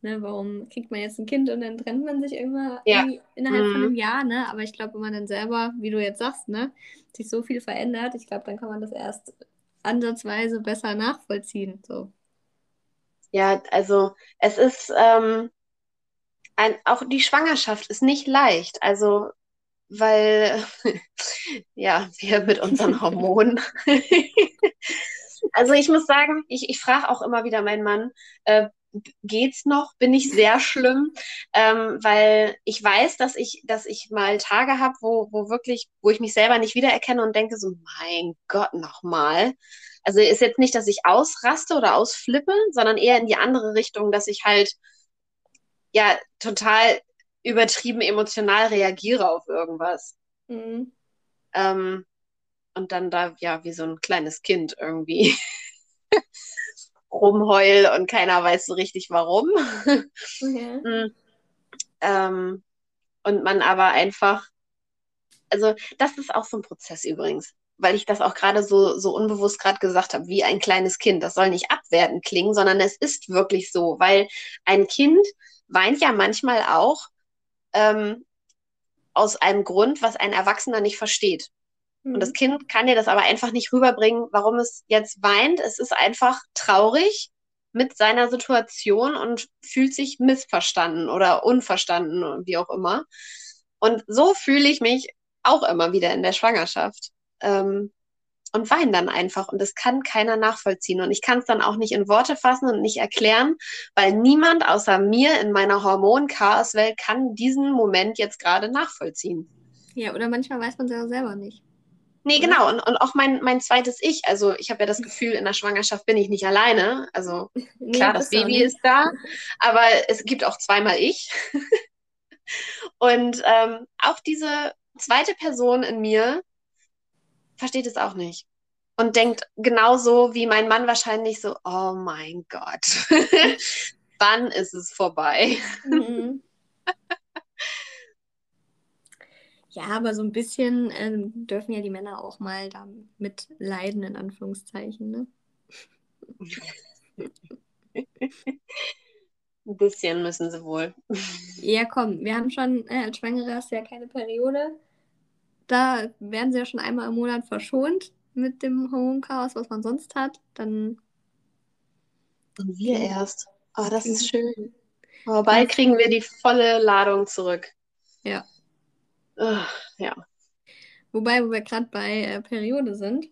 ne, warum kriegt man jetzt ein Kind und dann trennt man sich immer ja. innerhalb mhm. von einem Jahr, ne? Aber ich glaube, wenn man dann selber, wie du jetzt sagst, ne, sich so viel verändert, ich glaube, dann kann man das erst ansatzweise besser nachvollziehen. So. Ja, also es ist ähm, ein, auch die Schwangerschaft ist nicht leicht. Also weil ja, wir mit unseren Hormonen Also ich muss sagen, ich, ich frage auch immer wieder meinen Mann, äh, geht's noch? Bin ich sehr schlimm? Ähm, weil ich weiß, dass ich, dass ich mal Tage habe, wo, wo wirklich, wo ich mich selber nicht wiedererkenne und denke so, mein Gott, nochmal. Also ist jetzt nicht, dass ich ausraste oder ausflippe, sondern eher in die andere Richtung, dass ich halt ja total übertrieben emotional reagiere auf irgendwas. Mhm. Ähm, und dann da ja wie so ein kleines Kind irgendwie rumheul und keiner weiß so richtig warum. Okay. ähm, und man aber einfach, also das ist auch so ein Prozess übrigens, weil ich das auch gerade so, so unbewusst gerade gesagt habe, wie ein kleines Kind. Das soll nicht abwertend klingen, sondern es ist wirklich so, weil ein Kind weint ja manchmal auch ähm, aus einem Grund, was ein Erwachsener nicht versteht. Und das mhm. Kind kann dir das aber einfach nicht rüberbringen, warum es jetzt weint. Es ist einfach traurig mit seiner Situation und fühlt sich missverstanden oder unverstanden, wie auch immer. Und so fühle ich mich auch immer wieder in der Schwangerschaft. Ähm, und weine dann einfach. Und das kann keiner nachvollziehen. Und ich kann es dann auch nicht in Worte fassen und nicht erklären, weil niemand außer mir in meiner Hormon-Chaos-Welt kann diesen Moment jetzt gerade nachvollziehen. Ja, oder manchmal weiß man es ja selber nicht. Nee, genau. Und, und auch mein, mein zweites Ich. Also ich habe ja das Gefühl, in der Schwangerschaft bin ich nicht alleine. Also klar, nee, das Baby ist da, aber es gibt auch zweimal ich. und ähm, auch diese zweite Person in mir versteht es auch nicht. Und denkt genauso wie mein Mann wahrscheinlich so, oh mein Gott, wann ist es vorbei? Mhm. Ja, aber so ein bisschen ähm, dürfen ja die Männer auch mal da mit leiden, in Anführungszeichen, ne? Ein bisschen müssen sie wohl. Ja, komm, wir haben schon, äh, als Schwangere hast du ja keine Periode. Da werden sie ja schon einmal im Monat verschont mit dem Hormonchaos, was man sonst hat. Dann. Und wir erst. Oh, das ist schön. Aber bald kriegen wir die volle Ladung zurück. Ja. Ugh, ja. Wobei, wo wir gerade bei äh, Periode sind,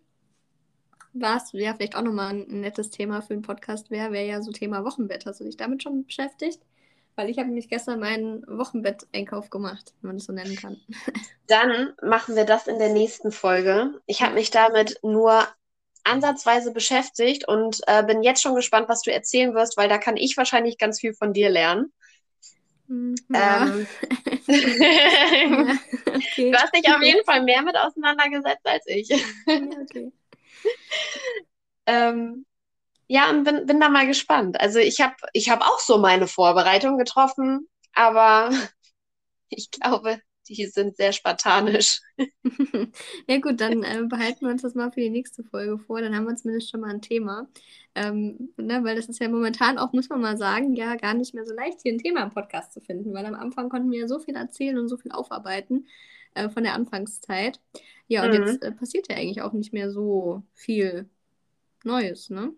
was ja vielleicht auch nochmal ein nettes Thema für einen Podcast wäre, wäre ja so Thema Wochenbett. Hast du dich damit schon beschäftigt? Weil ich habe nämlich gestern meinen Wochenbett-Einkauf gemacht, wenn man das so nennen kann. Dann machen wir das in der nächsten Folge. Ich habe mich damit nur ansatzweise beschäftigt und äh, bin jetzt schon gespannt, was du erzählen wirst, weil da kann ich wahrscheinlich ganz viel von dir lernen. Hm, ja. Ähm, ja, okay. Du hast dich auf jeden Fall mehr mit auseinandergesetzt als ich. Ja, okay. ähm, ja, und bin, bin da mal gespannt. Also ich habe ich hab auch so meine Vorbereitung getroffen, aber ich glaube, die sind sehr spartanisch. ja gut, dann äh, behalten wir uns das mal für die nächste Folge vor. Dann haben wir zumindest schon mal ein Thema. Ähm, ne, weil das ist ja momentan auch, muss man mal sagen, ja gar nicht mehr so leicht, hier ein Thema im Podcast zu finden. Weil am Anfang konnten wir ja so viel erzählen und so viel aufarbeiten äh, von der Anfangszeit. Ja, und mhm. jetzt äh, passiert ja eigentlich auch nicht mehr so viel Neues, ne?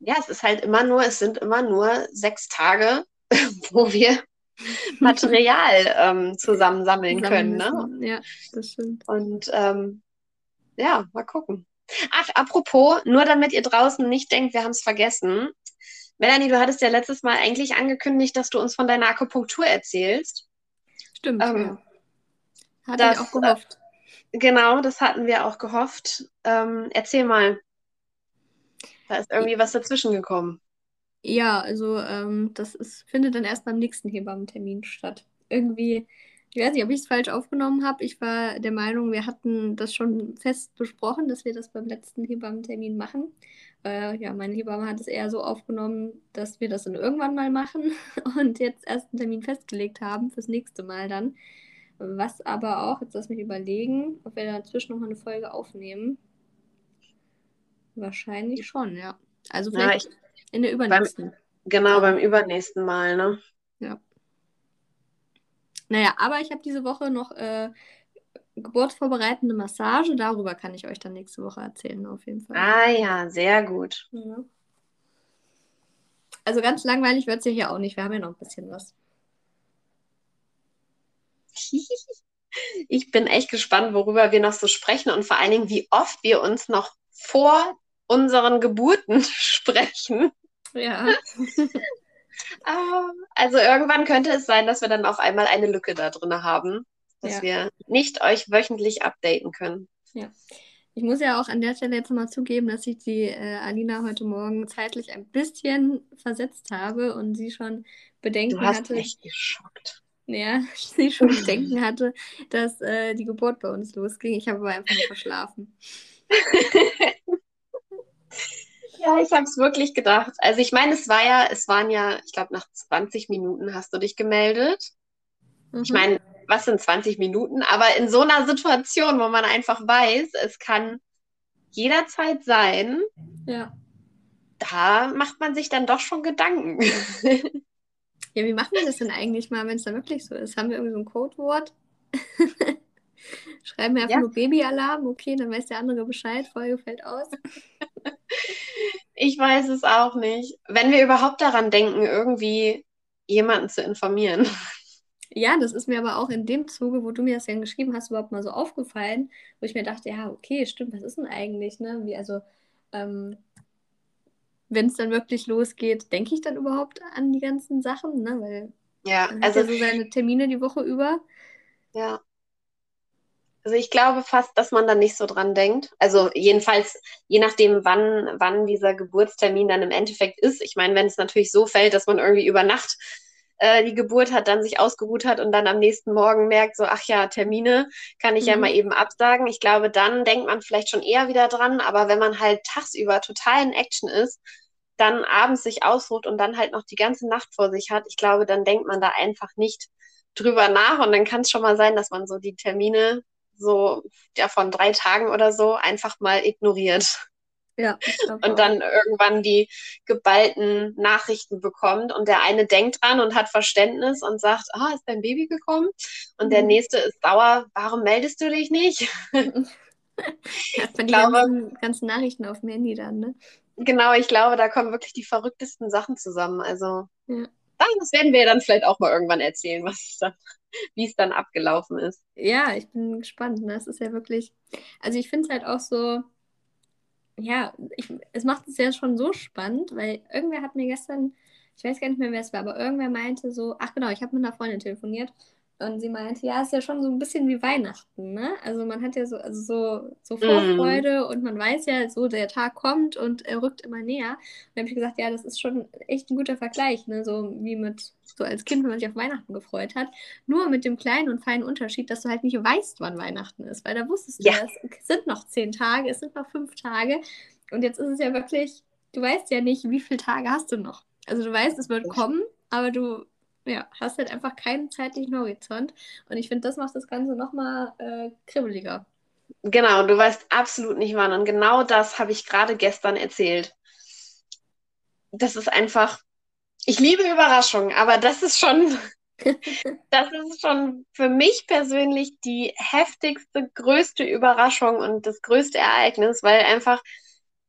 Ja, es ist halt immer nur, es sind immer nur sechs Tage, wo wir Material ähm, zusammensammeln können. Ne? Ja, das stimmt. Und ähm, ja, mal gucken. Ach, apropos, nur damit ihr draußen nicht denkt, wir haben es vergessen. Melanie, du hattest ja letztes Mal eigentlich angekündigt, dass du uns von deiner Akupunktur erzählst. Stimmt, ähm, ja. Hatte ich auch gehofft. Äh, genau, das hatten wir auch gehofft. Ähm, erzähl mal. Da ist irgendwie was dazwischen gekommen. Ja, also ähm, das ist, findet dann erst beim nächsten Hebammentermin statt. Irgendwie, ich weiß nicht, ob ich es falsch aufgenommen habe. Ich war der Meinung, wir hatten das schon fest besprochen, dass wir das beim letzten Hebammentermin machen. Äh, ja, meine Hebamme hat es eher so aufgenommen, dass wir das dann irgendwann mal machen und jetzt erst einen Termin festgelegt haben fürs nächste Mal dann. Was aber auch, jetzt lass mich überlegen, ob wir dazwischen noch mal eine Folge aufnehmen. Wahrscheinlich schon, ja. Also vielleicht ja, in der übernächsten. Beim, genau, beim übernächsten Mal, ne? Ja. Naja, aber ich habe diese Woche noch äh, geburtsvorbereitende Massage. Darüber kann ich euch dann nächste Woche erzählen, auf jeden Fall. Ah ja, sehr gut. Ja. Also ganz langweilig wird es ja hier auch nicht. Wir haben ja noch ein bisschen was. Ich bin echt gespannt, worüber wir noch so sprechen und vor allen Dingen, wie oft wir uns noch vor unseren Geburten sprechen. Ja. Ah, also irgendwann könnte es sein, dass wir dann auf einmal eine Lücke da drin haben, dass ja. wir nicht euch wöchentlich updaten können. Ja. Ich muss ja auch an der Stelle jetzt mal zugeben, dass ich die äh, Alina heute Morgen zeitlich ein bisschen versetzt habe und sie schon Bedenken du hast hatte. Echt geschockt. Ja, sie schon Bedenken hatte, dass äh, die Geburt bei uns losging. Ich habe aber einfach nur verschlafen. Ja, ich habe es wirklich gedacht. Also ich meine, es war ja, es waren ja, ich glaube, nach 20 Minuten hast du dich gemeldet. Mhm. Ich meine, was sind 20 Minuten? Aber in so einer Situation, wo man einfach weiß, es kann jederzeit sein, ja. da macht man sich dann doch schon Gedanken. Ja, wie machen wir das denn eigentlich mal, wenn es dann wirklich so ist? Haben wir irgendwie so ein Codewort? Schreiben wir einfach ja. nur Babyalarm, okay, dann weiß der andere Bescheid, Folge fällt aus. Ich weiß es auch nicht. Wenn wir überhaupt daran denken, irgendwie jemanden zu informieren. Ja, das ist mir aber auch in dem Zuge, wo du mir das ja geschrieben hast, überhaupt mal so aufgefallen, wo ich mir dachte, ja, okay, stimmt, was ist denn eigentlich, ne? Wie, also, ähm, wenn es dann wirklich losgeht, denke ich dann überhaupt an die ganzen Sachen, ne? Weil ja, also ja so seine Termine die Woche über. Ja. Also ich glaube fast, dass man da nicht so dran denkt. Also jedenfalls, je nachdem, wann, wann dieser Geburtstermin dann im Endeffekt ist. Ich meine, wenn es natürlich so fällt, dass man irgendwie über Nacht äh, die Geburt hat, dann sich ausgeruht hat und dann am nächsten Morgen merkt, so, ach ja, Termine kann ich mhm. ja mal eben absagen. Ich glaube, dann denkt man vielleicht schon eher wieder dran. Aber wenn man halt tagsüber total in Action ist, dann abends sich ausruht und dann halt noch die ganze Nacht vor sich hat, ich glaube, dann denkt man da einfach nicht drüber nach und dann kann es schon mal sein, dass man so die Termine so ja von drei Tagen oder so einfach mal ignoriert. Ja. Und dann irgendwann die geballten Nachrichten bekommt und der eine denkt dran und hat Verständnis und sagt, ah, ist dein Baby gekommen? Und mhm. der nächste ist sauer, warum meldest du dich nicht? Man die glaube, ganzen, ganzen, Nachrichten auf dem Handy dann, ne? Genau, ich glaube, da kommen wirklich die verrücktesten Sachen zusammen. Also, ja. das werden wir dann vielleicht auch mal irgendwann erzählen, was dann, wie es dann abgelaufen ist. Ja, ich bin gespannt. Ne? Es ist ja wirklich, also ich finde es halt auch so, ja, ich, es macht es ja schon so spannend, weil irgendwer hat mir gestern, ich weiß gar nicht mehr, wer es war, aber irgendwer meinte so, ach genau, ich habe mit einer Freundin telefoniert und sie meinte, ja, ist ja schon so ein bisschen wie Weihnachten, ne? Also man hat ja so, also so, so mhm. Vorfreude mm. und man weiß ja, so der Tag kommt und er rückt immer näher. Und dann habe ich gesagt, ja, das ist schon echt ein guter Vergleich, ne? So wie mit, so als Kind, wenn man sich auf Weihnachten gefreut hat. Nur mit dem kleinen und feinen Unterschied, dass du halt nicht weißt, wann Weihnachten ist. Weil da wusstest du, ja. es sind noch zehn Tage, es sind noch fünf Tage. Und jetzt ist es ja wirklich, du weißt ja nicht, wie viele Tage hast du noch. Also du weißt, es wird kommen, aber du ja, hast halt einfach keinen zeitlichen Horizont. Und ich finde, das macht das Ganze nochmal äh, kribbeliger. Genau, du weißt absolut nicht wann. Und genau das habe ich gerade gestern erzählt. Das ist einfach, ich liebe Überraschungen, aber das ist schon, das ist schon für mich persönlich die heftigste, größte Überraschung und das größte Ereignis, weil einfach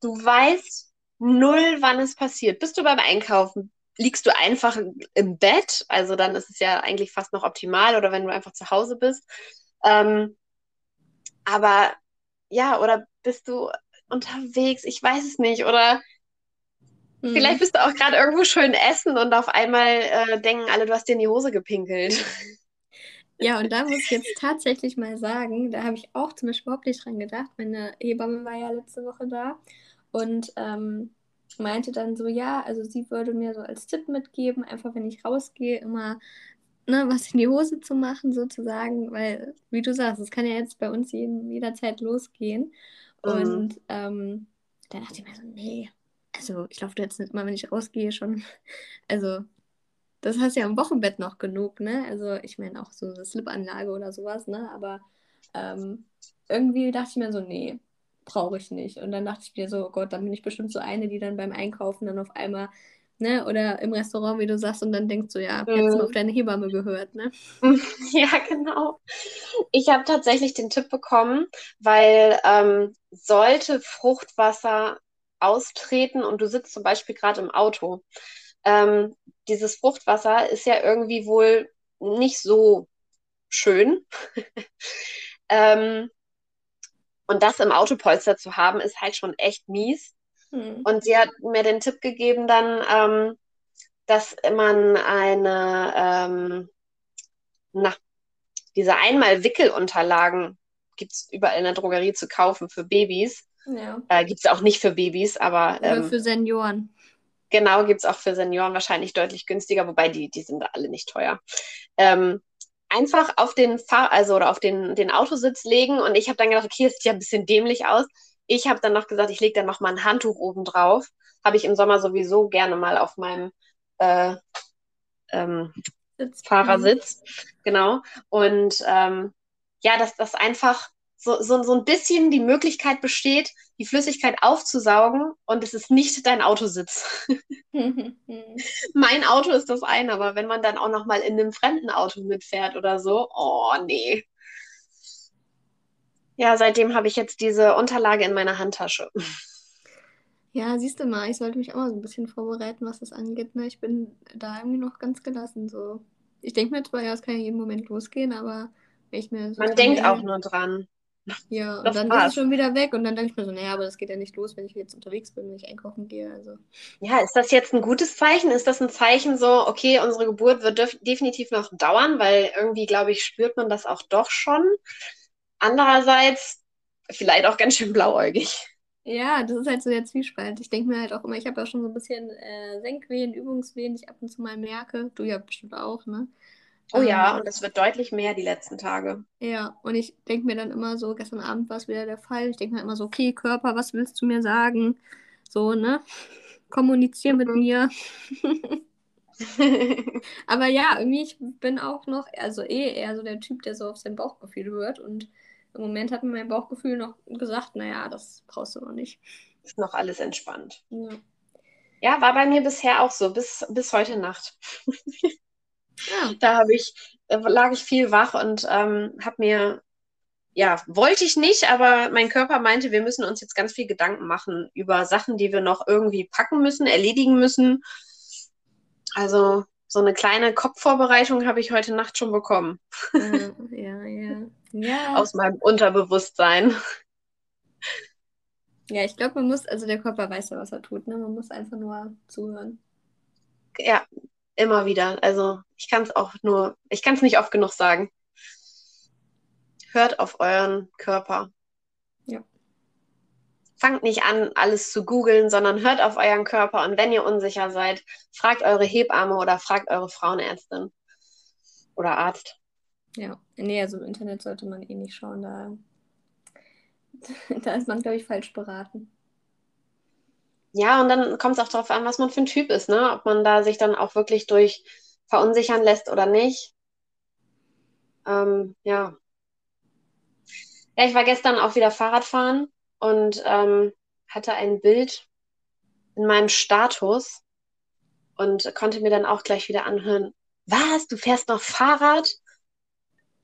du weißt null, wann es passiert. Bist du beim Einkaufen? Liegst du einfach im Bett, also dann ist es ja eigentlich fast noch optimal oder wenn du einfach zu Hause bist. Ähm, aber ja, oder bist du unterwegs, ich weiß es nicht, oder mhm. vielleicht bist du auch gerade irgendwo schön essen und auf einmal äh, denken alle, du hast dir in die Hose gepinkelt. Ja, und da muss ich jetzt tatsächlich mal sagen, da habe ich auch zum Beispiel überhaupt nicht dran gedacht. Meine Hebamme war ja letzte Woche da und ähm, meinte dann so, ja, also sie würde mir so als Tipp mitgeben, einfach wenn ich rausgehe, immer ne, was in die Hose zu machen, sozusagen, weil, wie du sagst, es kann ja jetzt bei uns jeden, jederzeit losgehen. Mhm. Und ähm, dann dachte ich mir so, nee, also ich laufe jetzt nicht immer, wenn ich rausgehe, schon. Also, das hast du ja im Wochenbett noch genug, ne? Also, ich meine auch so eine Slipanlage oder sowas, ne? Aber ähm, irgendwie dachte ich mir so, nee, brauche ich nicht. Und dann dachte ich mir so, oh Gott, dann bin ich bestimmt so eine, die dann beim Einkaufen dann auf einmal, ne, oder im Restaurant, wie du sagst, und dann denkst du, ja, jetzt mal auf deine Hebamme gehört, ne? Ja, genau. Ich habe tatsächlich den Tipp bekommen, weil ähm, sollte Fruchtwasser austreten und du sitzt zum Beispiel gerade im Auto, ähm, dieses Fruchtwasser ist ja irgendwie wohl nicht so schön. ähm, und das im Autopolster zu haben, ist halt schon echt mies. Mhm. Und sie hat mir den Tipp gegeben dann, ähm, dass man eine, ähm, na, diese Einmal-Wickelunterlagen gibt es überall in der Drogerie zu kaufen für Babys. Ja. Äh, gibt es auch nicht für Babys, aber. Ähm, für Senioren. Genau, gibt es auch für Senioren wahrscheinlich deutlich günstiger, wobei die, die sind alle nicht teuer. Ähm, einfach auf den Fahr also oder auf den, den Autositz legen und ich habe dann gedacht, okay, das sieht ja ein bisschen dämlich aus. Ich habe dann noch gesagt, ich lege dann noch mal ein Handtuch oben drauf. Habe ich im Sommer sowieso gerne mal auf meinem äh, ähm, Fahrersitz. Genau. Und ähm, ja, dass das einfach so, so, so ein bisschen die Möglichkeit besteht, die Flüssigkeit aufzusaugen und es ist nicht dein Autositz. mein Auto ist das eine, aber wenn man dann auch noch mal in einem fremden Auto mitfährt oder so, oh nee. Ja, seitdem habe ich jetzt diese Unterlage in meiner Handtasche. Ja, siehst du mal, ich sollte mich auch mal so ein bisschen vorbereiten, was das angeht. Ne? Ich bin da irgendwie noch ganz gelassen. So. Ich denke mir zwar, ja, es kann ja jeden Moment losgehen, aber ich mir so Man denkt auch nur dran. Ja, und das dann war's. ist es schon wieder weg und dann denke ich mir so, naja, aber das geht ja nicht los, wenn ich jetzt unterwegs bin, wenn ich einkaufen gehe. Also. Ja, ist das jetzt ein gutes Zeichen? Ist das ein Zeichen so, okay, unsere Geburt wird def definitiv noch dauern, weil irgendwie, glaube ich, spürt man das auch doch schon. Andererseits vielleicht auch ganz schön blauäugig. Ja, das ist halt so der Zwiespalt. Ich denke mir halt auch immer, ich habe ja schon so ein bisschen äh, Senkwehen, Übungswehen, die ich ab und zu mal merke. Du ja bestimmt auch, ne? Oh ja, ähm, und es wird deutlich mehr die letzten Tage. Ja, und ich denke mir dann immer so, gestern Abend war es wieder der Fall, ich denke mir immer so, okay, Körper, was willst du mir sagen? So, ne? Kommunizier mit mhm. mir. Aber ja, irgendwie, ich bin auch noch, also eh eher so der Typ, der so auf sein Bauchgefühl hört. Und im Moment hat mir mein Bauchgefühl noch gesagt, naja, das brauchst du noch nicht. ist noch alles entspannt. Ja. ja, war bei mir bisher auch so, bis, bis heute Nacht. ja. Da habe ich, äh, lag ich viel wach und ähm, habe mir, ja, wollte ich nicht, aber mein Körper meinte, wir müssen uns jetzt ganz viel Gedanken machen über Sachen, die wir noch irgendwie packen müssen, erledigen müssen. Also so eine kleine Kopfvorbereitung habe ich heute Nacht schon bekommen. Ja, ja, ja. ja. Aus meinem Unterbewusstsein. Ja, ich glaube, man muss, also der Körper weiß ja, was er tut, ne? Man muss einfach nur zuhören. Ja, immer wieder. Also ich kann es auch nur, ich kann es nicht oft genug sagen. Hört auf euren Körper. Ja. Fangt nicht an, alles zu googeln, sondern hört auf euren Körper. Und wenn ihr unsicher seid, fragt eure Hebamme oder fragt eure Frauenärztin oder Arzt. Ja, nee, also im Internet sollte man eh nicht schauen, da da ist man, glaube ich, falsch beraten. Ja, und dann kommt es auch darauf an, was man für ein Typ ist, ne? Ob man da sich dann auch wirklich durch verunsichern lässt oder nicht. Ähm, ja. Ja, ich war gestern auch wieder Fahrradfahren und ähm, hatte ein Bild in meinem Status und konnte mir dann auch gleich wieder anhören, was, du fährst noch Fahrrad?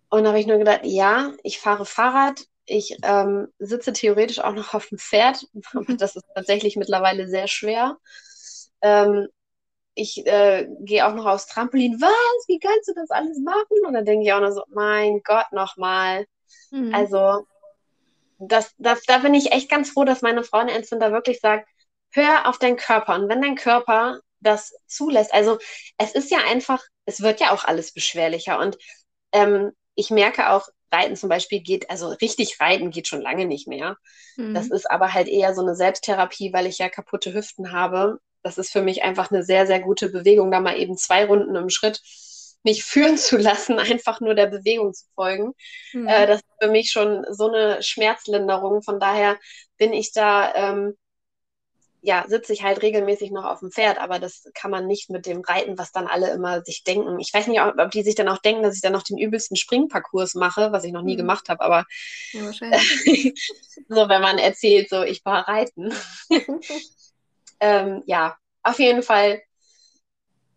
Und da habe ich nur gedacht, ja, ich fahre Fahrrad, ich ähm, sitze theoretisch auch noch auf dem Pferd, aber das ist tatsächlich mittlerweile sehr schwer. Ähm, ich äh, gehe auch noch aufs Trampolin. Was? Wie kannst du das alles machen? Und dann denke ich auch noch so, mein Gott, nochmal. Mhm. Also, das, das, da bin ich echt ganz froh, dass meine Frauenärztin da wirklich sagt, hör auf deinen Körper. Und wenn dein Körper das zulässt, also es ist ja einfach, es wird ja auch alles beschwerlicher. Und ähm, ich merke auch, Reiten zum Beispiel geht, also richtig reiten geht schon lange nicht mehr. Mhm. Das ist aber halt eher so eine Selbsttherapie, weil ich ja kaputte Hüften habe. Das ist für mich einfach eine sehr, sehr gute Bewegung, da mal eben zwei Runden im Schritt mich führen zu lassen, einfach nur der Bewegung zu folgen. Mhm. Äh, das ist für mich schon so eine Schmerzlinderung. Von daher bin ich da ähm, ja, sitze ich halt regelmäßig noch auf dem Pferd, aber das kann man nicht mit dem Reiten, was dann alle immer sich denken. Ich weiß nicht, ob die sich dann auch denken, dass ich dann noch den übelsten Springparcours mache, was ich noch nie mhm. gemacht habe, aber ja, so, wenn man erzählt, so ich war reiten. ähm, ja, auf jeden Fall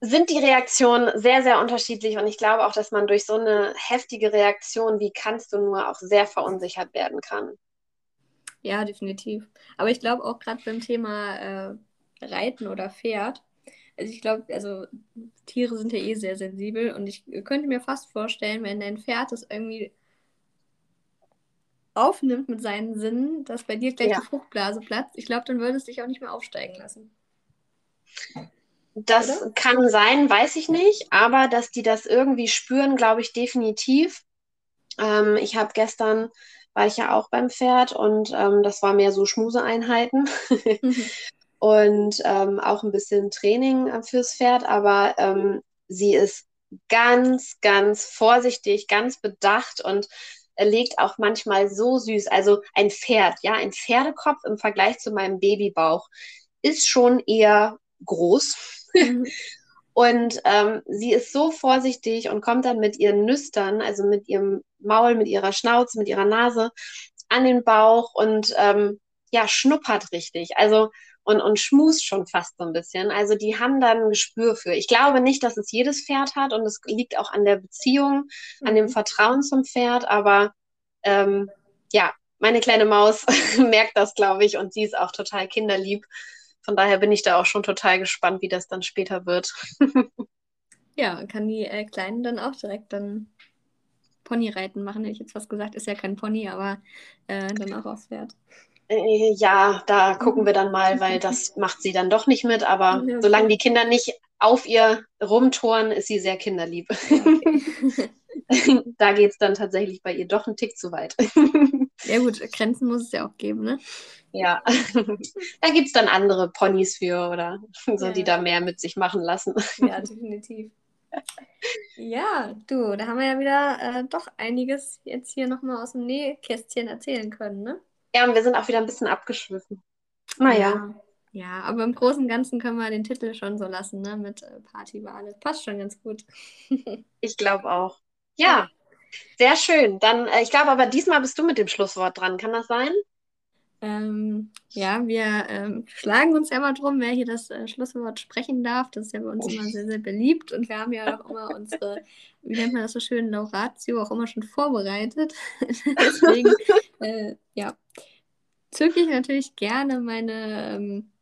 sind die Reaktionen sehr, sehr unterschiedlich und ich glaube auch, dass man durch so eine heftige Reaktion, wie kannst du nur, auch sehr verunsichert werden kann. Ja, definitiv. Aber ich glaube auch gerade beim Thema äh, Reiten oder Pferd, also ich glaube, also Tiere sind ja eh sehr sensibel und ich könnte mir fast vorstellen, wenn dein Pferd das irgendwie aufnimmt mit seinen Sinnen, dass bei dir gleich ja. die Fruchtblase platzt, ich glaube, dann würde es dich auch nicht mehr aufsteigen lassen. Das Oder? kann sein, weiß ich nicht, aber dass die das irgendwie spüren, glaube ich definitiv. Ähm, ich habe gestern war ich ja auch beim Pferd und ähm, das war mehr so Schmuseeinheiten mhm. und ähm, auch ein bisschen Training äh, fürs Pferd, aber ähm, sie ist ganz, ganz vorsichtig, ganz bedacht und legt auch manchmal so süß. Also ein Pferd, ja, ein Pferdekopf im Vergleich zu meinem Babybauch ist schon eher groß. Mhm. Und ähm, sie ist so vorsichtig und kommt dann mit ihren Nüstern, also mit ihrem Maul, mit ihrer Schnauze, mit ihrer Nase an den Bauch und ähm, ja, schnuppert richtig. Also und, und schmust schon fast so ein bisschen. Also die haben dann ein Gespür für. Ich glaube nicht, dass es jedes Pferd hat und es liegt auch an der Beziehung, an dem mhm. Vertrauen zum Pferd, aber ähm, ja, meine kleine Maus merkt das, glaube ich, und sie ist auch total kinderlieb. Von daher bin ich da auch schon total gespannt, wie das dann später wird. ja, kann die äh, Kleinen dann auch direkt dann Ponyreiten machen, hätte ich jetzt was gesagt. Ist ja kein Pony, aber äh, dann auch aufs Pferd. Äh, ja, da gucken wir dann mal, weil das macht sie dann doch nicht mit. Aber ja, solange die Kinder nicht auf ihr rumtoren, ist sie sehr kinderlieb. Okay. da geht es dann tatsächlich bei ihr doch einen Tick zu weit. Ja gut, Grenzen muss es ja auch geben, ne? Ja, da gibt es dann andere Ponys für oder so, ja, die da mehr mit sich machen lassen. Ja, definitiv. Ja, du, da haben wir ja wieder äh, doch einiges jetzt hier nochmal aus dem Nähkästchen erzählen können, ne? Ja, und wir sind auch wieder ein bisschen abgeschwiffen. Naja. Ja, ja aber im Großen und Ganzen können wir den Titel schon so lassen, ne? Mit äh, Partywale. Passt schon ganz gut. ich glaube auch. Ja, sehr schön. Dann, äh, ich glaube aber diesmal bist du mit dem Schlusswort dran. Kann das sein? Ähm, ja, wir ähm, schlagen uns ja mal drum, wer hier das äh, Schlusswort sprechen darf. Das ist ja bei uns immer sehr, sehr beliebt. Und wir haben ja auch immer unsere, wie nennt man das so schön, Lauratio auch immer schon vorbereitet. Deswegen, äh, ja, zücke ich natürlich gerne meine ähm,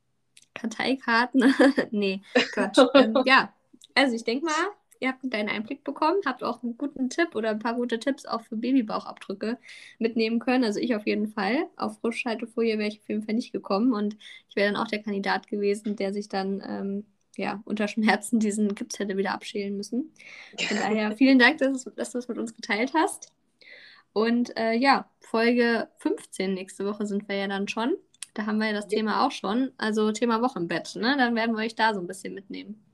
Karteikarten. nee, Quatsch. Ähm, ja, also ich denke mal, ihr habt einen kleinen Einblick bekommen, habt auch einen guten Tipp oder ein paar gute Tipps auch für Babybauchabdrücke mitnehmen können. Also ich auf jeden Fall. Auf Frischhaltefolie wäre ich auf jeden Fall nicht gekommen und ich wäre dann auch der Kandidat gewesen, der sich dann ähm, ja, unter Schmerzen diesen Gips hätte wieder abschälen müssen. Von daher vielen Dank, dass, du es mit uns geteilt hast. Und äh, ja, Folge 15 nächste Woche sind wir ja dann schon. Da haben wir ja das Thema auch schon. Also Thema Wochenbett, ne? Dann werden wir euch da so ein bisschen mitnehmen.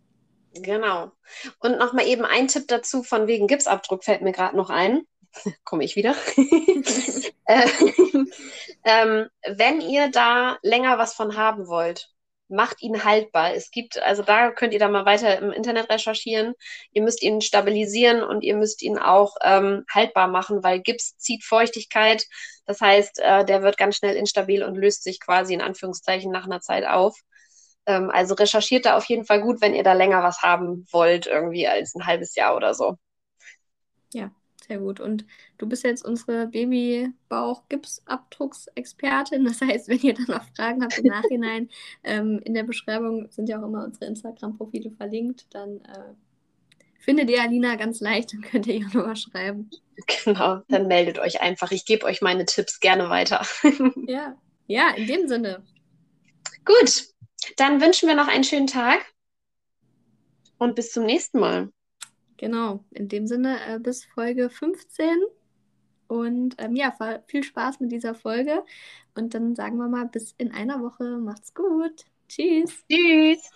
Genau. Und nochmal eben ein Tipp dazu von wegen Gipsabdruck fällt mir gerade noch ein. Komme ich wieder. Äh, ähm, wenn ihr da länger was von haben wollt, macht ihn haltbar. Es gibt, also da könnt ihr da mal weiter im Internet recherchieren. Ihr müsst ihn stabilisieren und ihr müsst ihn auch ähm, haltbar machen, weil Gips zieht Feuchtigkeit. Das heißt, äh, der wird ganz schnell instabil und löst sich quasi in Anführungszeichen nach einer Zeit auf. Ähm, also recherchiert da auf jeden Fall gut, wenn ihr da länger was haben wollt, irgendwie als ein halbes Jahr oder so. Ja, sehr gut. Und du bist jetzt unsere Babybauch-Gipsabdrucksexpertin. Das heißt, wenn ihr dann noch Fragen habt im Nachhinein, ähm, in der Beschreibung sind ja auch immer unsere Instagram-Profile verlinkt. Dann äh, findet ihr Alina ganz leicht und könnt ihr ihr nochmal schreiben. Genau, dann meldet euch einfach. Ich gebe euch meine Tipps gerne weiter. ja, ja, in dem Sinne. Gut, dann wünschen wir noch einen schönen Tag und bis zum nächsten Mal. Genau, in dem Sinne äh, bis Folge 15. Und ähm, ja, viel Spaß mit dieser Folge. Und dann sagen wir mal bis in einer Woche. Macht's gut. Tschüss. Tschüss.